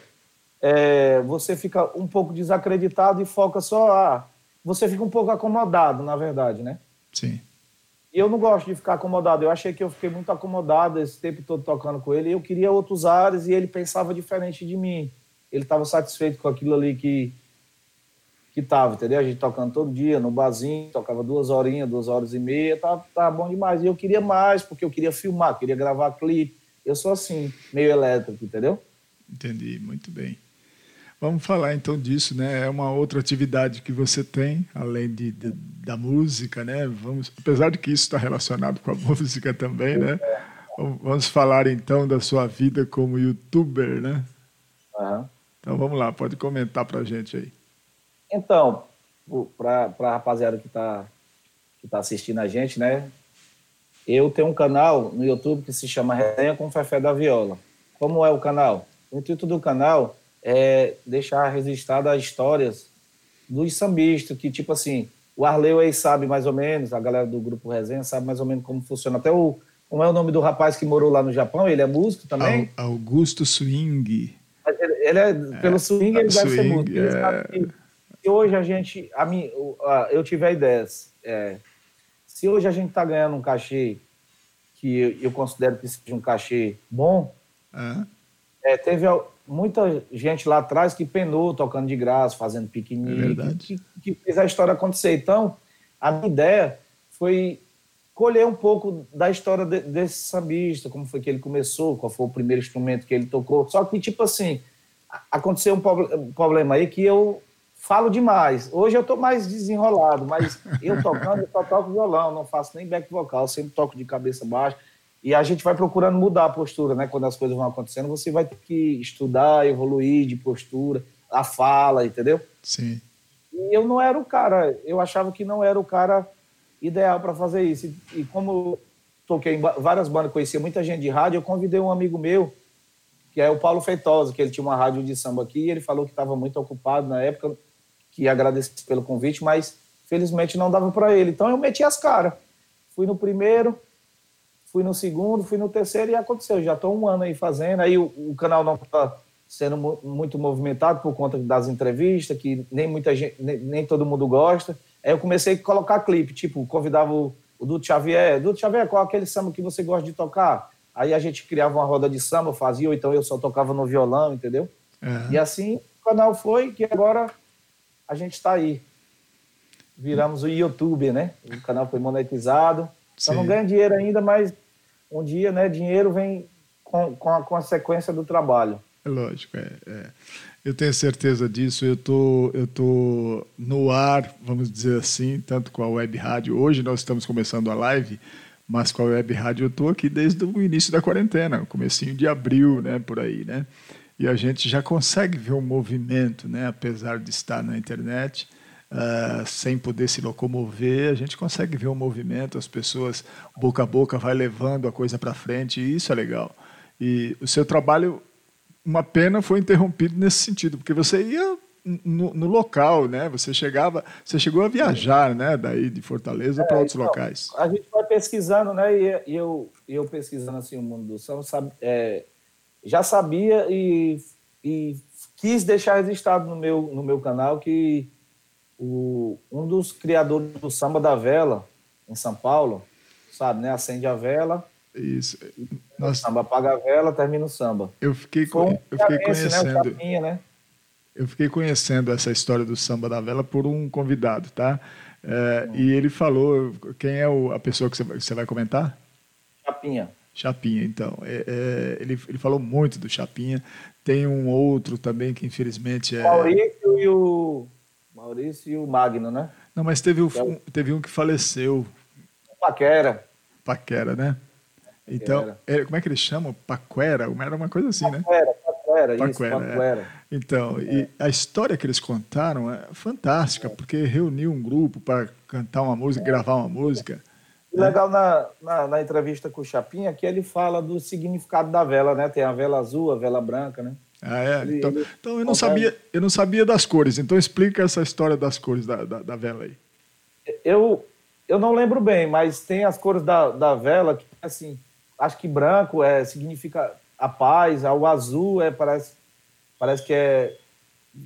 é, você fica um pouco desacreditado e foca só. Ah, você fica um pouco acomodado, na verdade, né?
Sim.
E eu não gosto de ficar acomodado. Eu achei que eu fiquei muito acomodado esse tempo todo tocando com ele. Eu queria outros ares e ele pensava diferente de mim. Ele estava satisfeito com aquilo ali que, que tava, entendeu? A gente tocando todo dia no barzinho, tocava duas horinhas, duas horas e meia, tá, tá bom demais. E eu queria mais, porque eu queria filmar, queria gravar clipe. Eu sou assim, meio elétrico, entendeu?
Entendi, muito bem. Vamos falar então disso, né? É uma outra atividade que você tem, além de, de da música, né? Vamos, apesar de que isso está relacionado com a música também, né? Vamos falar então da sua vida como youtuber, né?
Uhum.
Então vamos lá, pode comentar para a gente aí.
Então, para a rapaziada que está que tá assistindo a gente, né? eu tenho um canal no YouTube que se chama Resenha com Fefé da Viola. Como é o canal? O intuito do canal é deixar registrada as histórias dos sambistas, que tipo assim, o Arleu aí sabe mais ou menos, a galera do grupo Resenha sabe mais ou menos como funciona. Até o, como é o nome do rapaz que morou lá no Japão, ele é músico também?
Augusto Swing.
Ele, ele é, pelo é, swing ele deve swing, ser músico. Ele é... se hoje a gente, a mim, eu tiver ideias, é, se hoje a gente está ganhando um cachê que eu considero que seja um cachê bom, uhum. é, teve muita gente lá atrás que penou tocando de graça, fazendo piquenique, é que, que, fez a história acontecer. Então, a minha ideia foi colher um pouco da história de, desse sambista, como foi que ele começou, qual foi o primeiro instrumento que ele tocou. Só que, tipo assim, aconteceu um, um problema aí que eu falo demais. Hoje eu estou mais desenrolado, mas eu tocando, eu só toco violão, não faço nem back vocal, sempre toco de cabeça baixa. E a gente vai procurando mudar a postura, né? Quando as coisas vão acontecendo, você vai ter que estudar, evoluir de postura, a fala, entendeu?
Sim.
E eu não era o cara, eu achava que não era o cara ideal para fazer isso. E, como toquei em várias bandas, conhecia muita gente de rádio, eu convidei um amigo meu, que é o Paulo Feitosa, que ele tinha uma rádio de samba aqui, e ele falou que estava muito ocupado na época, que agradeci pelo convite, mas felizmente não dava para ele. Então eu meti as caras. Fui no primeiro, fui no segundo, fui no terceiro e aconteceu. Já estou um ano aí fazendo. Aí o, o canal não está sendo muito movimentado por conta das entrevistas, que nem muita gente, nem, nem, todo mundo gosta. Aí eu comecei a colocar clipe, tipo, convidava o, o Dudu Xavier. Dudu Xavier, qual é aquele samba que você gosta de tocar? Aí a gente criava uma roda de samba, fazia, ou então eu só tocava no violão, entendeu? Uhum. E assim o canal foi, que agora a gente está aí. Viramos o YouTube, né? O canal foi monetizado. Sim. Eu não ganho dinheiro ainda, mas um dia, né, dinheiro vem com, com a consequência do trabalho.
É lógico, é, é. Eu tenho certeza disso. Eu tô, eu tô no ar, vamos dizer assim, tanto com a web rádio. Hoje nós estamos começando a live, mas com a web rádio eu tô aqui desde o início da quarentena, comecinho de abril, né, por aí, né? E a gente já consegue ver o movimento, né? apesar de estar na internet, uh, sem poder se locomover, a gente consegue ver o movimento, as pessoas boca a boca vai levando a coisa para frente, e isso é legal. E o seu trabalho, uma pena, foi interrompido nesse sentido, porque você ia no, no, local, né? Você chegava, você chegou a viajar, né? Daí de Fortaleza é, para outros então, locais.
A gente vai pesquisando, né? E, eu, eu pesquisando assim o mundo do samba, sabe? É, já sabia e, e quis deixar registrado no meu, no meu canal que o, um dos criadores do Samba da Vela, em São Paulo, sabe, né? Acende a vela.
Isso.
Nós... O samba apaga a vela, termina o samba.
Eu fiquei, um eu fiquei conhecendo. Né? Capinha, né? Eu fiquei conhecendo essa história do samba da vela por um convidado, tá? É, hum. E ele falou. Quem é o, a pessoa que você vai, você vai comentar?
Chapinha.
Chapinha, então. É, é, ele, ele falou muito do Chapinha. Tem um outro também que infelizmente é.
Maurício e o. Maurício e o Magno, né?
Não, mas teve, o, é teve um que faleceu.
Paquera.
Paquera, né? Então, é, como é que eles chamam? Paquera? Era uma coisa assim, né? Paquera,
Paquera, Paquera, isso, Paquera.
É. Então, e a história que eles contaram é fantástica, porque reuniu um grupo para cantar uma música, gravar uma música.
O legal na, na, na, entrevista com o Chapinha que ele fala do significado da vela, né? Tem a vela azul, a vela branca, né?
Ah, é? Ele, então, ele... então, eu, não sabia, eu não sabia das cores, então explica essa história das cores da, da, da, vela aí.
Eu, eu não lembro bem, mas tem as cores da, da vela que, assim, acho que branco é, significa a paz, o azul é, parece, parece que é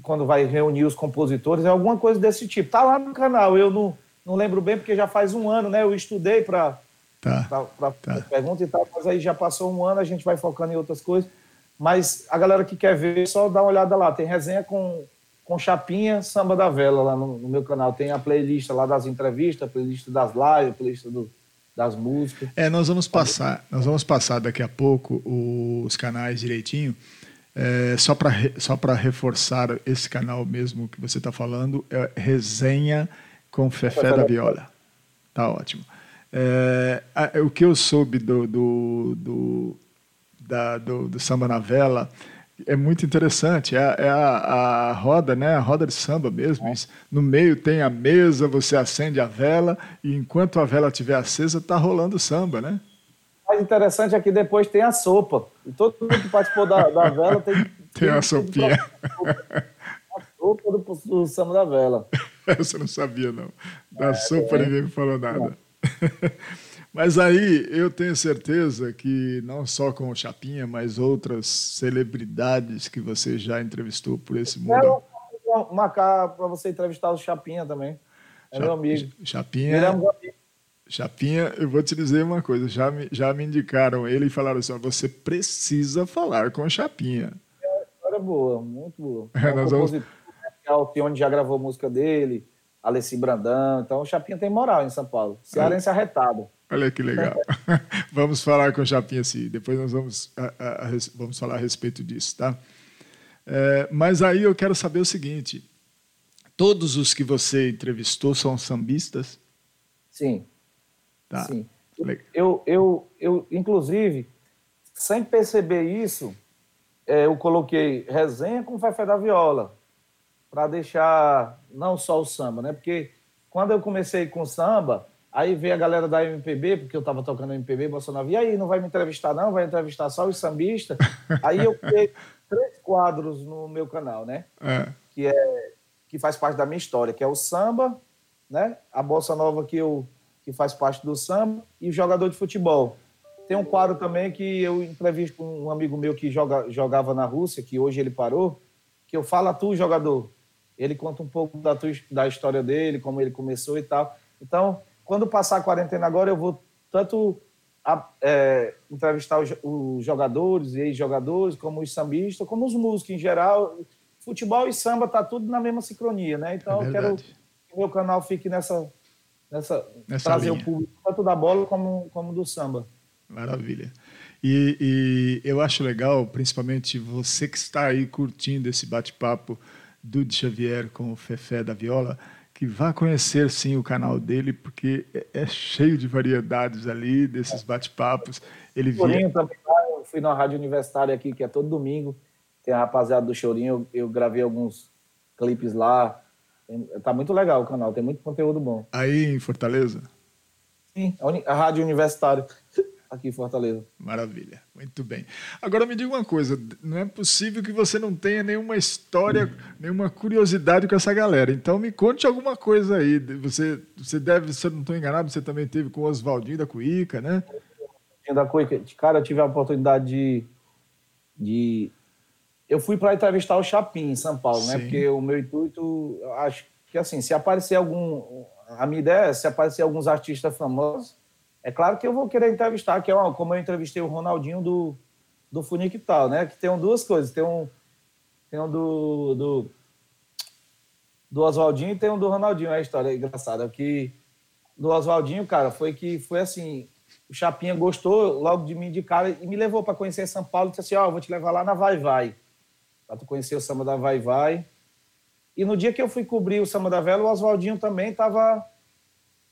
quando vai reunir os compositores, é alguma coisa desse tipo. Tá lá no canal, eu não não lembro bem, porque já faz um ano, né? Eu estudei para
tá,
tá. pergunta e tal, mas aí já passou um ano, a gente vai focando em outras coisas. Mas a galera que quer ver, só dá uma olhada lá. Tem resenha com, com Chapinha, Samba da Vela lá no, no meu canal. Tem a playlist lá das entrevistas, a playlist das lives, a playlist do, das músicas.
É, nós vamos passar, nós vamos passar daqui a pouco os canais direitinho. É, só para só reforçar esse canal mesmo que você está falando, é Resenha com Fefé da Viola. Tá ótimo. É, o que eu soube do, do, do, da, do, do samba na vela É muito interessante. É, é a, a, roda, né? A roda de samba mesmo. No meio tem a mesa, você acende a vela e enquanto a vela estiver acesa, está rolando samba, né?
O mais interessante é que depois tem a sopa. E todo mundo que participou da, da vela tem.
Tem, tem a sopinha.
A sopa do, do samba da vela.
Essa eu não sabia, não. Da é, sopa ninguém me falou nada. Mas aí eu tenho certeza que não só com o Chapinha, mas outras celebridades que você já entrevistou por esse mundo.
Quero marcar para você entrevistar o Chapinha também. É meu amigo.
Chapinha. Ele é um amigo. Chapinha, eu vou te dizer uma coisa, já me, já me indicaram ele e falaram assim: você precisa falar com o Chapinha.
É uma história boa, muito boa. É, nós vamos... O Tione já gravou música dele, Alessi Brandão, então o Chapinha tem moral em São Paulo. Cearense é. arretado.
Olha que legal. vamos falar com o Chapinha assim, depois nós vamos, a, a, a, vamos falar a respeito disso, tá? É, mas aí eu quero saber o seguinte: todos os que você entrevistou são sambistas?
Sim. Tá. Sim. Eu, eu, eu, inclusive, sem perceber isso, é, eu coloquei resenha com Fefé da Viola, para deixar não só o samba, né? Porque quando eu comecei com samba, Aí veio a galera da MPB, porque eu estava tocando MPB, Bolsonaro, e aí, não vai me entrevistar não? Vai entrevistar só os sambistas? aí eu criei três quadros no meu canal, né? É. Que, é, que faz parte da minha história, que é o samba, né? A Bossa Nova que, eu, que faz parte do samba e o jogador de futebol. Tem um quadro também que eu entrevisto com um amigo meu que joga, jogava na Rússia, que hoje ele parou, que eu falo a tu, jogador. Ele conta um pouco da, tu, da história dele, como ele começou e tal. Então, quando passar a quarentena agora, eu vou tanto a, é, entrevistar os, os, jogadores e ex-jogadores, como os sambistas, como os músicos em geral. Futebol e samba tá tudo na mesma sincronia, né? Então é eu quero que o meu canal fique nessa, nessa, nessa trazer linha. o público tanto da bola como, como do samba.
Maravilha. E, e, eu acho legal, principalmente você que está aí curtindo esse bate-papo do Xavier com o Fefé da Viola, que vá conhecer sim o canal dele, porque é, é cheio de variedades ali, desses bate-papos. Ele
Chorinho também, eu fui na rádio universitária aqui, que é todo domingo, tem a rapaziada do Chorinho, eu, eu gravei alguns clipes lá, tá muito legal o canal, tem muito conteúdo bom.
Aí em Fortaleza?
Sim, a, a rádio universitária aqui em Fortaleza.
Maravilha, muito bem. Agora me diga uma coisa, não é possível que você não tenha nenhuma história, nenhuma curiosidade com essa galera. Então me conte alguma coisa aí. Você, você deve, se eu não estou enganado, você também teve com o Oswaldinho da Cuíca, né?
Da Cuíca, cara, eu tive a oportunidade de, de... eu fui para entrevistar o Chapim em São Paulo, né? Sim. né? Porque o meu intuito, acho que assim, se aparecer algum, a minha ideia é se aparecer alguns artistas famosos é claro que eu vou querer entrevistar, que é uma, como eu entrevistei o Ronaldinho do, do Funiquital, né? Que tem duas coisas. Tem um, tem um do, do, do Oswaldinho e tem um do Ronaldinho. É a história engraçada. Que do Oswaldinho, cara, foi que foi assim. O Chapinha gostou logo de mim de cara e me levou para conhecer São Paulo. Disse assim: Ó, oh, vou te levar lá na Vai Vai, para tu conhecer o samba da Vai Vai. E no dia que eu fui cobrir o samba da Vela, o Oswaldinho também tava,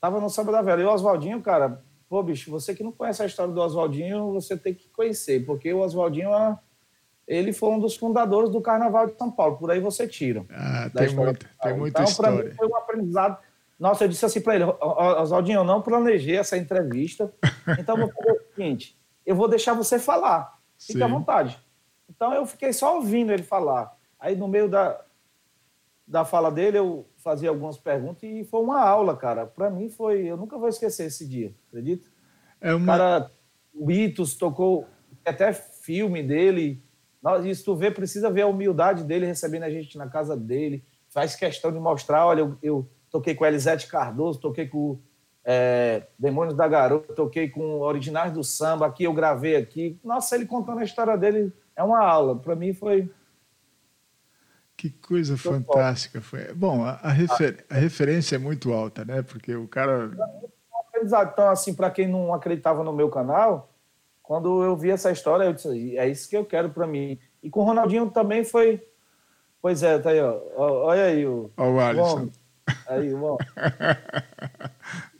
tava no samba da Vela. E o Oswaldinho, cara, pô, bicho, você que não conhece a história do Oswaldinho, você tem que conhecer, porque o Oswaldinho, ele foi um dos fundadores do Carnaval de São Paulo, por aí você tira.
Ah, tem, muito, tem muita então, história. Então, para mim,
foi um aprendizado. Nossa, eu disse assim para ele, Oswaldinho, eu não planejei essa entrevista, então vou fazer o seguinte, eu vou deixar você falar, fique Sim. à vontade. Então, eu fiquei só ouvindo ele falar. Aí, no meio da, da fala dele, eu fazia algumas perguntas e foi uma aula, cara. Para mim foi, eu nunca vou esquecer esse dia, acredita? É uma... O cara, o Beatles tocou até filme dele. Isso tu vê, precisa ver a humildade dele recebendo a gente na casa dele. Faz questão de mostrar, olha, eu, eu toquei com Elisete Cardoso, toquei com é, Demônios da Garota, toquei com Originais do Samba, aqui eu gravei aqui. Nossa, ele contando a história dele é uma aula. Para mim foi
que coisa fantástica foi. Bom, a, a, refer, a, referência é muito alta, né? Porque o cara.
Então, assim, para quem não acreditava no meu canal, quando eu vi essa história, eu disse: é isso que eu quero para mim. E com o Ronaldinho também foi. Pois é, tá aí, ó. Olha aí o.
Olha o Alisson.
Aí, bom.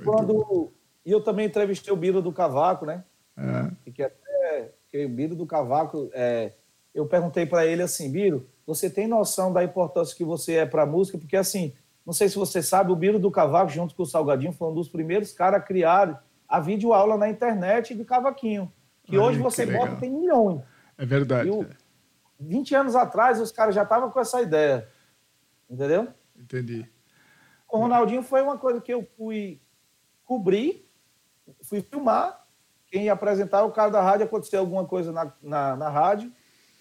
quando. E eu também entrevistei o Biro do Cavaco, né? É. Que até. Que o Biro do Cavaco. É, eu perguntei para ele assim, Biro, você tem noção da importância que você é para a música? Porque assim, não sei se você sabe, o Biro do Cavaco, junto com o Salgadinho, foi um dos primeiros caras a criar a videoaula na internet de cavaquinho. Que
Olha
hoje
que
você
legal.
bota tem milhões.
É verdade.
E o- 20 anos atrás, os caras já estavam com essa ideia. Entendeu?
Entendi.
O Ronaldinho foi uma coisa que eu fui cobrir, fui filmar. Quem ia apresentar o cara da rádio, aconteceu alguma coisa na, na, na rádio,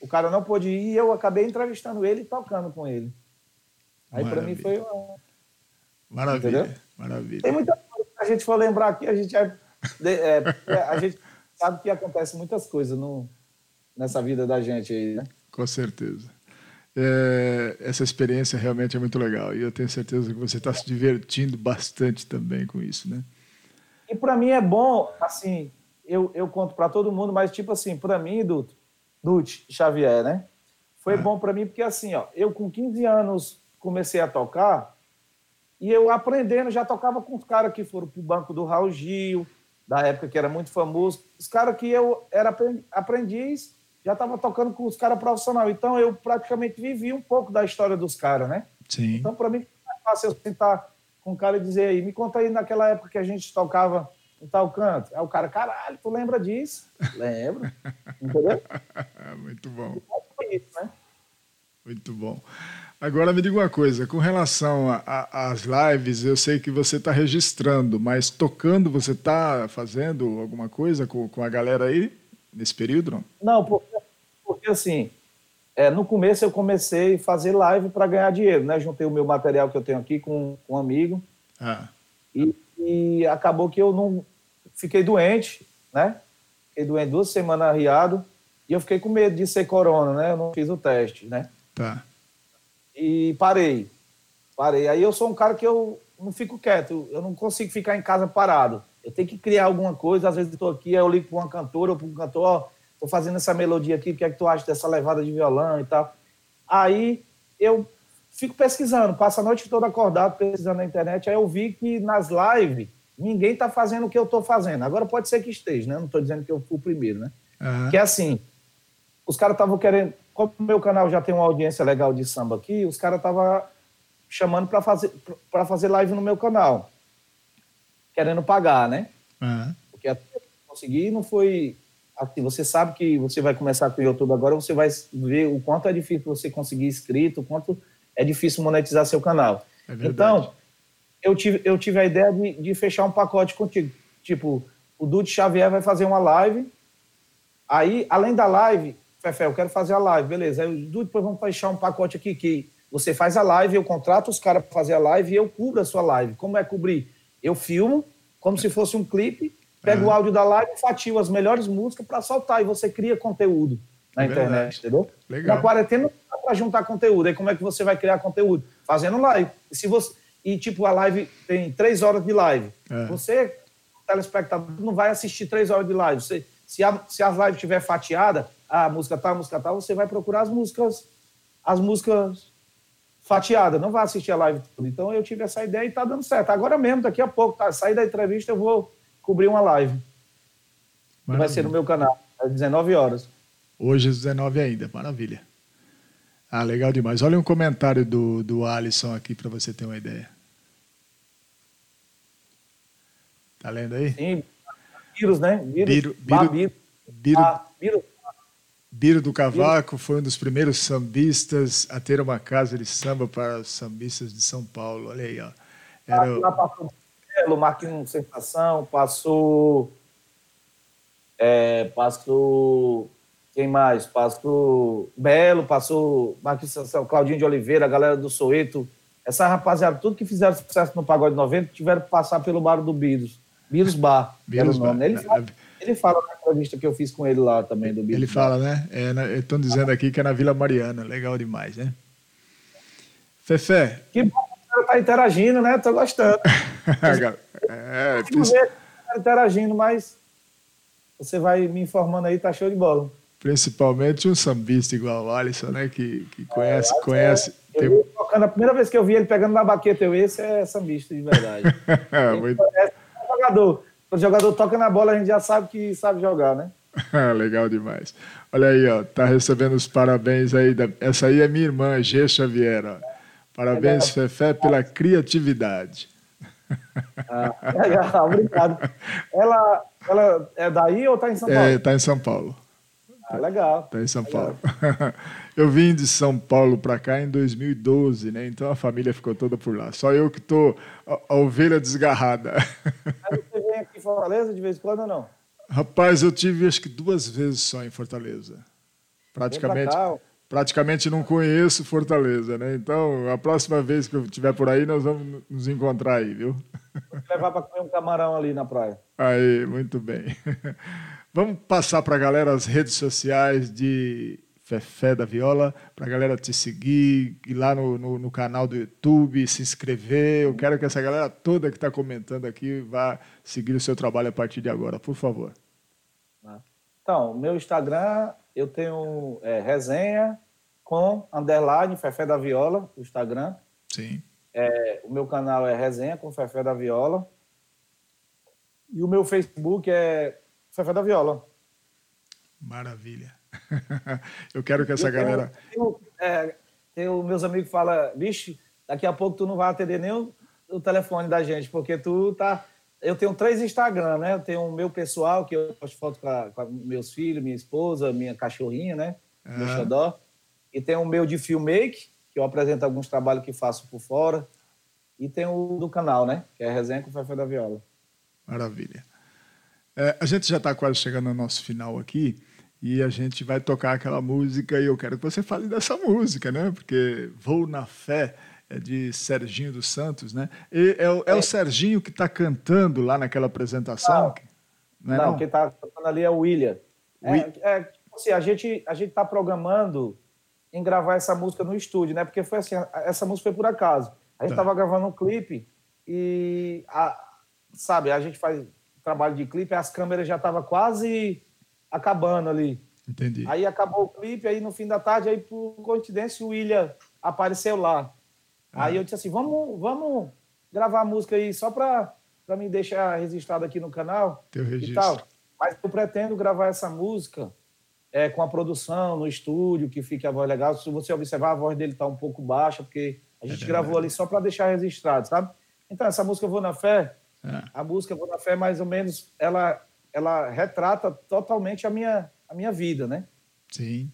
o cara não pôde ir e eu acabei entrevistando ele e tocando com ele. Aí para mim foi uma...
Maravilha.
Entendeu?
Maravilha.
Tem muita coisa que a gente for lembrar aqui, a gente, é, é, a gente sabe que acontece muitas coisas no, nessa vida da gente aí, né?
Com certeza. É, essa experiência realmente é muito legal e eu tenho certeza que você está se divertindo bastante também com isso, né?
E para mim é bom, assim, eu, eu conto para todo mundo, mas tipo assim, para mim, Duto, Dute Xavier, né? Foi
Ah.
bom para mim porque assim, ó, eu com 15 anos comecei a tocar e eu aprendendo, já tocava com os caras que foram pro banco do Raul Gil, da época que era muito famoso, os caras que eu era apren- aprendiz, já estava tocando com os caras profissionais. Então eu praticamente vivi um pouco da história dos caras, né?
Sim.
Então, para mim, é fácil eu sentar com o cara e dizer aí, me conta aí naquela época que a gente tocava em tal canto. Aí o cara, caralho, tu lembra disso? Lembro. Entendeu?
muito bom.
Isso, né?
Muito bom. Agora me diga uma coisa, com relação às lives, eu sei que você está registrando, mas tocando você está fazendo alguma coisa com, com a galera aí nesse período? Não?
Não, porque, porque assim, é, no começo eu comecei a fazer live para ganhar dinheiro, né? Juntei o meu material que eu tenho aqui com, com um amigo
Ah,
e, e acabou que eu não fiquei doente, né? Fiquei doente duas semanas arriado e eu fiquei com medo de ser corona, né? Eu não fiz o teste, né?
tá.
e parei. Parei. Aí eu sou um cara que eu não fico quieto, eu não consigo ficar em casa parado. Eu tenho que criar alguma coisa, às vezes eu estou aqui, aí eu ligo para uma cantora ou para um cantor, ó, tô fazendo essa melodia aqui, o que é que tu acha dessa levada de violão e tal. Aí eu fico pesquisando, passo a noite toda acordado pesquisando na internet, aí eu vi que nas lives ninguém está fazendo o que eu estou fazendo. Agora pode ser que esteja, né? Não estou dizendo que eu fui o primeiro, né?
Aham.
Que é assim, os caras estavam querendo, como o meu canal já tem uma audiência legal de samba aqui, os caras estavam chamando para fazer para fazer live no meu canal, querendo pagar, né?
Aham.
Porque até eu consegui não foi assim, você sabe que você vai começar com o YouTube agora, você vai ver o quanto é difícil você conseguir inscrito, o quanto é difícil monetizar seu canal.
É verdade.
então, eu tive, eu tive a ideia de, de fechar um pacote contigo. Tipo, o Dude Xavier vai fazer uma live. Aí, além da live, Fefé, eu quero fazer a live, beleza. Aí, depois vamos fechar um pacote aqui que você faz a live, eu contrato os caras para fazer a live e eu cubro a sua live. Como é cobrir? Eu filmo, como se fosse um clipe, pego o áudio da live, fatio as melhores músicas para soltar e você cria conteúdo na
É
internet, entendeu?
Legal.
Na quarentena não dá para juntar conteúdo. Aí como é que você vai criar conteúdo? Fazendo live. E se você e tipo a live tem três horas de live,
É.
você telespectador não vai assistir três horas de live. Você, se a se as lives tiver fatiada, a música tal, a música tal, você vai procurar as músicas as músicas fatiadas. Não vai assistir a live toda. Então eu tive essa ideia e tá dando certo. Agora mesmo, daqui a pouco, tá? Sair da entrevista, eu vou cobrir uma live. Que vai ser no meu canal, às 19 horas.
Hoje às 19 ainda, maravilha. Ah, legal demais. Olha um comentário do, do Alisson aqui para você ter uma ideia. Tá lendo aí?
Sim, vírus, né? Vírus.
Biro- Biro-. Biro,
Ah, vírus.
Biro do Cavaco foi um dos primeiros sambistas a ter uma casa de samba para os sambistas de São Paulo. Olha aí, ó. Era,
Lá passou Belo, Marquinhos Sensação, passou. É, passou. Quem mais? Passou Belo, passou Marquinhos Claudinho de Oliveira, a galera do Soeto. Essa rapaziada, tudo que fizeram sucesso no Pagode 90, tiveram que passar pelo bar do Bírus. Bírus Bar. nome.
Bar.
Ele, fala, ele fala na entrevista que eu fiz com ele lá também, do Bírus.
ele fala, né? É, Estão dizendo aqui que é na Vila Mariana. Legal demais, né? Fefé.
Que bom que o cara tá interagindo, né? Tô gostando.
é,
ver tá interagindo, mas você vai me informando aí, tá show de bola.
Principalmente um sambista igual o Alisson, né? Que, que conhece,
É,
conhece.
Eu
tem-
tocando, a primeira vez que eu vi ele pegando na baqueta, eu, esse é sambista de verdade. Ele
Muito-
parece um jogador. Quando o jogador toca na bola, a gente já sabe que sabe jogar, né?
Legal demais. Olha aí, ó, tá recebendo os parabéns aí. Da... Essa aí é minha irmã, G. Xavier. Ó. Parabéns, Fefé, pela criatividade.
Ah, legal, obrigado. Ela, ela é daí ou está em São Paulo?
É, tá em São Paulo.
Ah, legal.
Tá em São
legal.
Paulo. Eu vim de São Paulo para cá em 2012, né? Então a família ficou toda por lá. Só eu que tô a, a ovelha desgarrada.
Aí você vem aqui em Fortaleza de vez em quando ou não?
Rapaz, eu tive acho que duas vezes só em Fortaleza. Praticamente,
cá.
praticamente não conheço Fortaleza, né? Então, a próxima vez que eu estiver por aí, nós vamos nos encontrar aí, viu?
Vou te levar para comer um camarão ali na praia.
Aí, muito bem. Vamos passar para a galera as redes sociais de Fefé da Viola, para a galera te seguir, ir lá no, no, no, canal do YouTube, se inscrever. Eu quero que essa galera toda que está comentando aqui vá seguir o seu trabalho a partir de agora, por favor.
Então, meu Instagram, eu tenho é, resenha com underline Fefé da Viola, o Instagram.
Sim.
É, o meu canal é Resenha com Fefé da Viola. E o meu Facebook é Fefé da Viola.
Maravilha. Eu quero que essa
tenho,
galera.
Tenho, é, tenho meus amigos que falam, bicho, daqui a pouco tu não vai atender nem o, o, telefone da gente, porque tu tá. Eu tenho três Instagram, né? Eu tenho o meu pessoal, que eu posto foto com, meus filhos, minha esposa, minha cachorrinha, né? Ah. Meu xodó. E tem o meu de filmmake, que eu apresento alguns trabalhos que faço por fora. E tem o do canal, né? Que é Resenha com o Fefé da Viola.
Maravilha. É, a gente já está quase chegando ao nosso final aqui e a gente vai tocar aquela música e eu quero que você fale dessa música, né? Porque Vou na Fé é de Serginho dos Santos, né? E é, o, é, é. o Serginho que está cantando lá naquela apresentação?
Não, não, não? quem está cantando ali é o William. É, é, tipo assim, a gente a gente está programando em gravar essa música no estúdio, né? Porque foi assim, essa música foi por acaso. A gente estava tá. gravando um clipe e, a, sabe, a gente faz trabalho de clipe, as câmeras já estavam quase acabando ali.
Entendi.
Aí acabou o clipe, aí no fim da tarde, aí por coincidência o William apareceu lá. Ah. Aí eu disse assim, vamos, vamos gravar a música aí só para me deixar registrado aqui no canal
Teu registro.
e tal. Mas eu pretendo gravar essa música é, com a produção no estúdio, que fique a voz legal. Se você observar, a voz dele está um pouco baixa, porque a gente é gravou ali só para deixar registrado, sabe? Então, essa música Vou na Fé, é. a música Vou na Fé, mais ou menos, ela, ela retrata totalmente a minha, a minha vida, né?
Sim.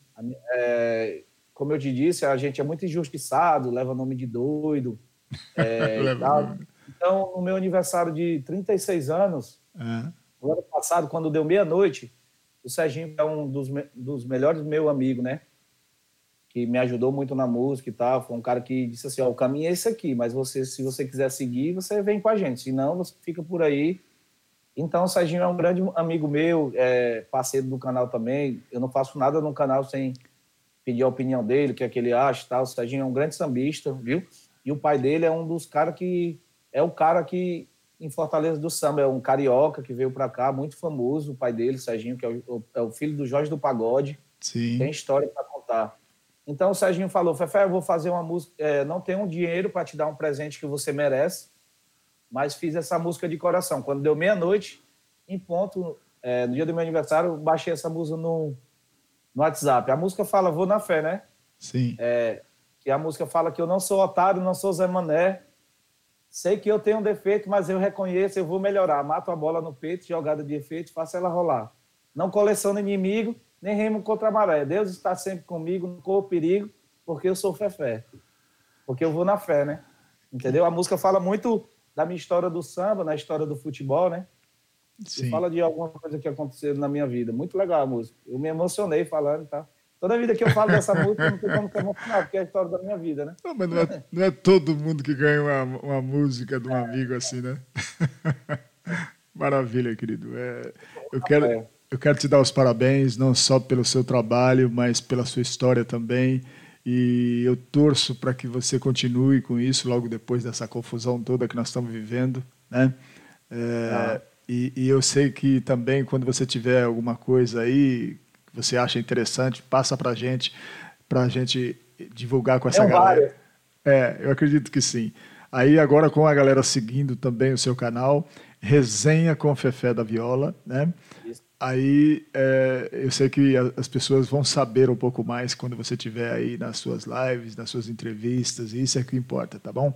É, como eu te disse, a gente é muito injustiçado, leva nome de doido. É, então, no meu aniversário de 36 anos,
é.
no ano passado, quando deu meia-noite, o Serginho é um dos, dos melhores meu amigo, né? Que me ajudou muito na música e tal. Foi um cara que disse assim: Ó, o caminho é esse aqui, mas você, se você quiser seguir, você vem com a gente. Se não, você fica por aí. Então, o Serginho é um grande amigo meu, é parceiro do canal também. Eu não faço nada no canal sem pedir a opinião dele, o que é que ele acha tal. O Serginho é um grande sambista, viu? E o pai dele é um dos caras que. É o cara que em Fortaleza do Samba. É um carioca que veio para cá, muito famoso, o pai dele, Serginho, que é o, é o filho do Jorge do Pagode.
Sim.
Tem história para contar. Então o Serginho falou: Fefé, eu vou fazer uma música. É, não tenho dinheiro para te dar um presente que você merece, mas fiz essa música de coração. Quando deu meia-noite, em ponto, é, no dia do meu aniversário, baixei essa música no, no WhatsApp. A música fala Vou na Fé, né?
Sim.
É, que a música fala que eu não sou otário, não sou Zé Mané, Sei que eu tenho um defeito, mas eu reconheço, eu vou melhorar. Mato a bola no peito, jogada de efeito, faço ela rolar. Não coleciono inimigo, nem remo contra a maré. Deus está sempre comigo, não corro perigo, porque eu sou fé-fé. Porque eu vou na fé, né? Entendeu? A música fala muito da minha história do samba, na história do futebol, né? Sim. E fala de alguma coisa que aconteceu na minha vida. Muito legal a música. Eu me emocionei falando, tá? Toda vida que eu falo dessa música, não tem como ser emocionado, porque é a história da minha vida, né?
Não, mas não é, não é todo mundo que ganha uma, uma música de um é. amigo assim, né? Maravilha, querido. É, eu, quero, é. Eu quero te dar os parabéns, não só pelo seu trabalho, mas pela sua história também. E eu torço para que você continue com isso logo depois dessa confusão toda que nós estamos vivendo, né? É, ah. e, e eu sei que também quando você tiver alguma coisa aí que você acha interessante, passa para a gente, para a gente divulgar com essa
é
galera. É, eu acredito que sim. Aí agora com a galera seguindo também o seu canal, Resenha com Fefé da Viola, né? Aí é, eu sei que as pessoas vão saber um pouco mais quando você estiver aí nas suas lives, nas suas entrevistas, e isso é que importa, tá bom?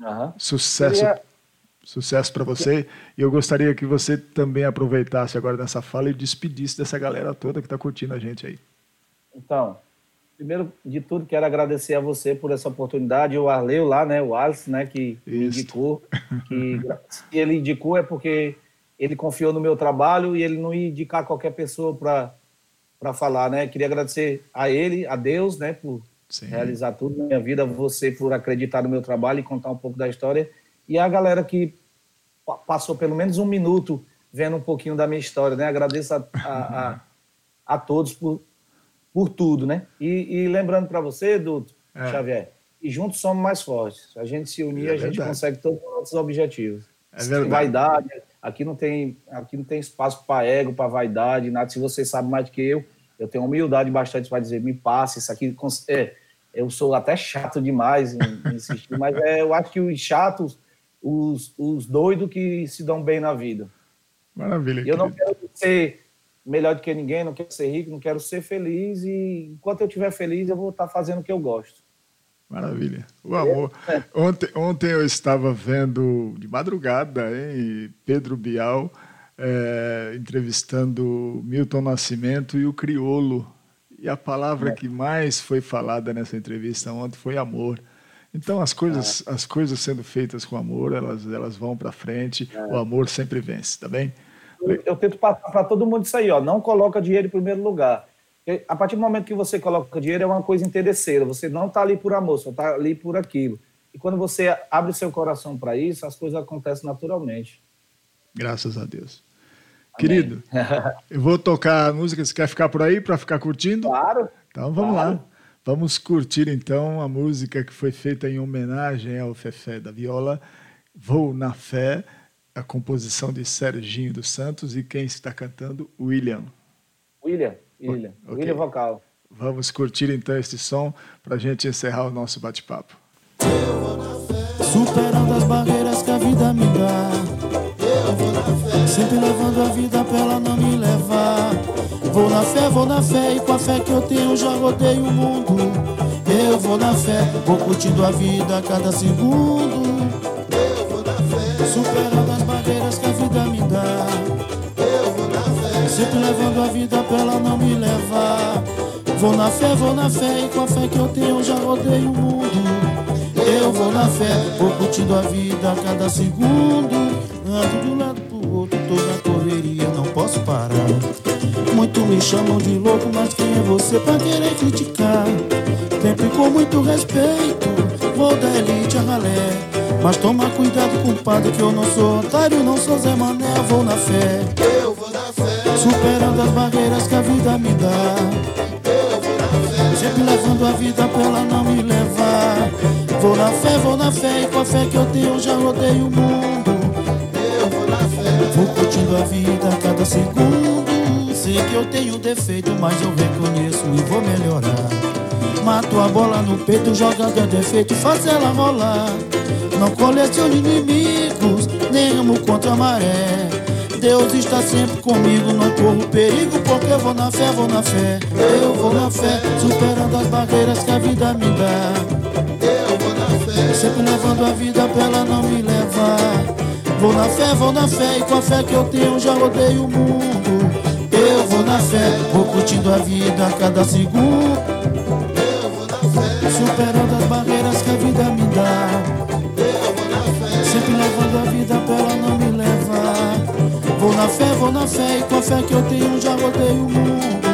Uhum.
Sucesso, Queria... sucesso para você. E eu gostaria que você também aproveitasse agora nessa fala e despedisse dessa galera toda que está curtindo a gente aí.
Então, primeiro de tudo, quero agradecer a você por essa oportunidade. O Arleu lá, né, o Alice, né, que Isso. indicou. Que se ele indicou é porque ele confiou no meu trabalho e ele não ia indicar qualquer pessoa para falar, né? Queria agradecer a ele, a Deus, né, por Sim. realizar tudo na minha vida, você por acreditar no meu trabalho e contar um pouco da história, e a galera que passou pelo menos um minuto vendo um pouquinho da minha história, né? Agradeço a, a, a, a todos por, por tudo, né? E, e lembrando para você, Duto, é. Xavier, e juntos somos mais fortes. A gente se unir, é a gente consegue todos os nossos objetivos. É verdade. Vaidade, aqui não tem, aqui não tem espaço para ego, para vaidade, nada. Se você sabe mais do que eu, eu tenho humildade bastante para dizer, me passe isso aqui. É, eu sou até chato demais em, em insistir, mas é, eu acho que os chatos, os, os doidos que se dão bem na vida.
Maravilha.
Eu não quero ser melhor do que ninguém, não quero ser rico, não quero ser feliz e enquanto eu estiver feliz eu vou estar fazendo o que eu gosto.
Maravilha. O amor. É. Ontem, ontem eu estava vendo de madrugada, hein, Pedro Bial é, entrevistando Milton Nascimento e o Criolo. E a palavra é. que mais foi falada nessa entrevista ontem foi amor. Então as coisas, é. as coisas sendo feitas com amor, elas, elas vão para frente. É. O amor sempre vence, tá bem?
eu, eu tento passar para todo mundo isso aí, ó. Não coloca dinheiro em primeiro lugar. A partir do momento que você coloca dinheiro, é uma coisa interesseira. Você não está ali por amor, você está ali por aquilo. E quando você abre seu coração para isso, as coisas acontecem naturalmente.
Graças a Deus. Amém. Querido, eu vou tocar a música. Você quer ficar por aí para ficar curtindo?
Claro.
Então vamos claro. lá. Vamos curtir então a música que foi feita em homenagem ao Fefé da Viola, Vou na Fé a composição de Serginho dos Santos e quem está cantando? William.
William, William. Okay. William vocal.
Vamos curtir então este som para a gente encerrar o nosso bate-papo.
Superando as barreiras que a vida me dá. Sempre levando a vida pra ela não me levar. Vou na fé, vou na fé, e com a fé que eu tenho já rodei o mundo. Eu vou na fé, vou curtindo a vida a cada segundo. Eu vou na fé, superando as barreiras que a vida me dá. Sempre levando a vida pra ela não me levar. Vou na fé, vou na fé, e com a fé que eu tenho já rodei o mundo. Eu vou na fé, vou curtindo a vida a cada segundo. Ando de um lado pro outro, tô na correria, não posso parar. Muito me chamam de louco, mas quem é você pra querer criticar? Sempre com muito respeito, vou da elite a ralé. Mas toma cuidado, compadre, que eu não sou otário, não sou Zé Mané, vou na fé.
Eu vou.
Superando as barreiras que a vida me dá. Sempre levando a vida pra ela não me levar. Vou na fé, vou na fé, e com a fé que eu tenho já rodei o mundo.
Vou
curtindo a vida a cada segundo. Sei que eu tenho defeito, mas eu reconheço e vou melhorar. Mato a bola no peito, jogando a defeito, faz ela rolar. Não coleciono inimigos, nem amo contra a maré. Deus está sempre comigo, não corro perigo, porque eu vou na fé, vou na fé. Eu vou na fé, superando as barreiras que a vida me dá.
Eu vou na fé,
sempre levando a vida pra ela não me levar. Vou na fé, vou na fé, e com a fé que eu tenho já rodei o mundo. Eu vou na fé, vou curtindo a vida a cada segundo.
Eu vou na fé,
superando na fé, vou na fé, e com a fé que eu tenho já rodei o mundo.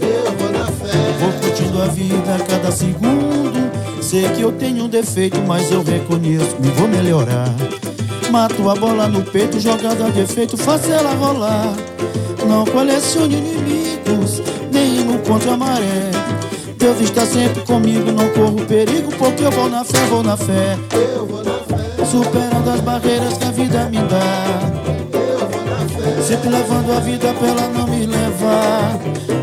Eu vou na fé,
vou curtindo a vida a cada segundo. Sei que eu tenho um defeito, mas eu reconheço e vou melhorar. Mato a bola no peito, jogada de efeito, faço ela rolar. Não colecione inimigos, nem no contra a maré. Deus está sempre comigo, não corro perigo, porque eu vou na fé, vou na fé.
Eu vou na fé
superando as barreiras que a vida me dá. Sempre levando a vida pra ela não me levar.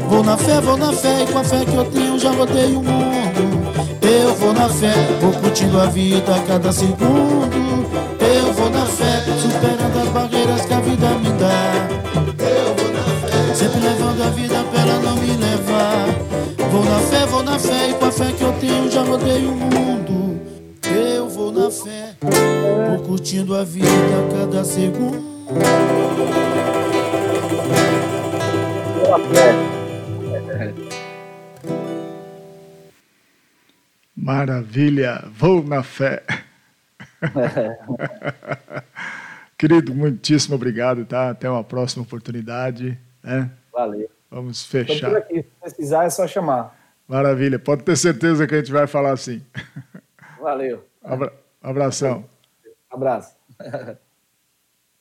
Vou na fé, vou na fé E com a fé que eu tenho já rodei o mundo. Eu vou na fé, vou curtindo a vida a cada segundo. Eu vou na fé, superando as barreiras que a vida me dá.
Eu vou na fé.
Sempre levando a vida pra ela não me levar. Vou na fé,
vou na fé E com a fé que eu tenho já rodei o mundo. Eu vou na fé
Vou
curtindo a vida a cada segundo.
Maravilha, vou na fé. Querido, muitíssimo obrigado, tá? Até uma próxima oportunidade, né?
Valeu.
Vamos fechar.
aqui. Se precisar, é só chamar.
Maravilha, pode ter certeza que a gente vai falar assim.
Valeu.
Abra- Abração.
Abraço.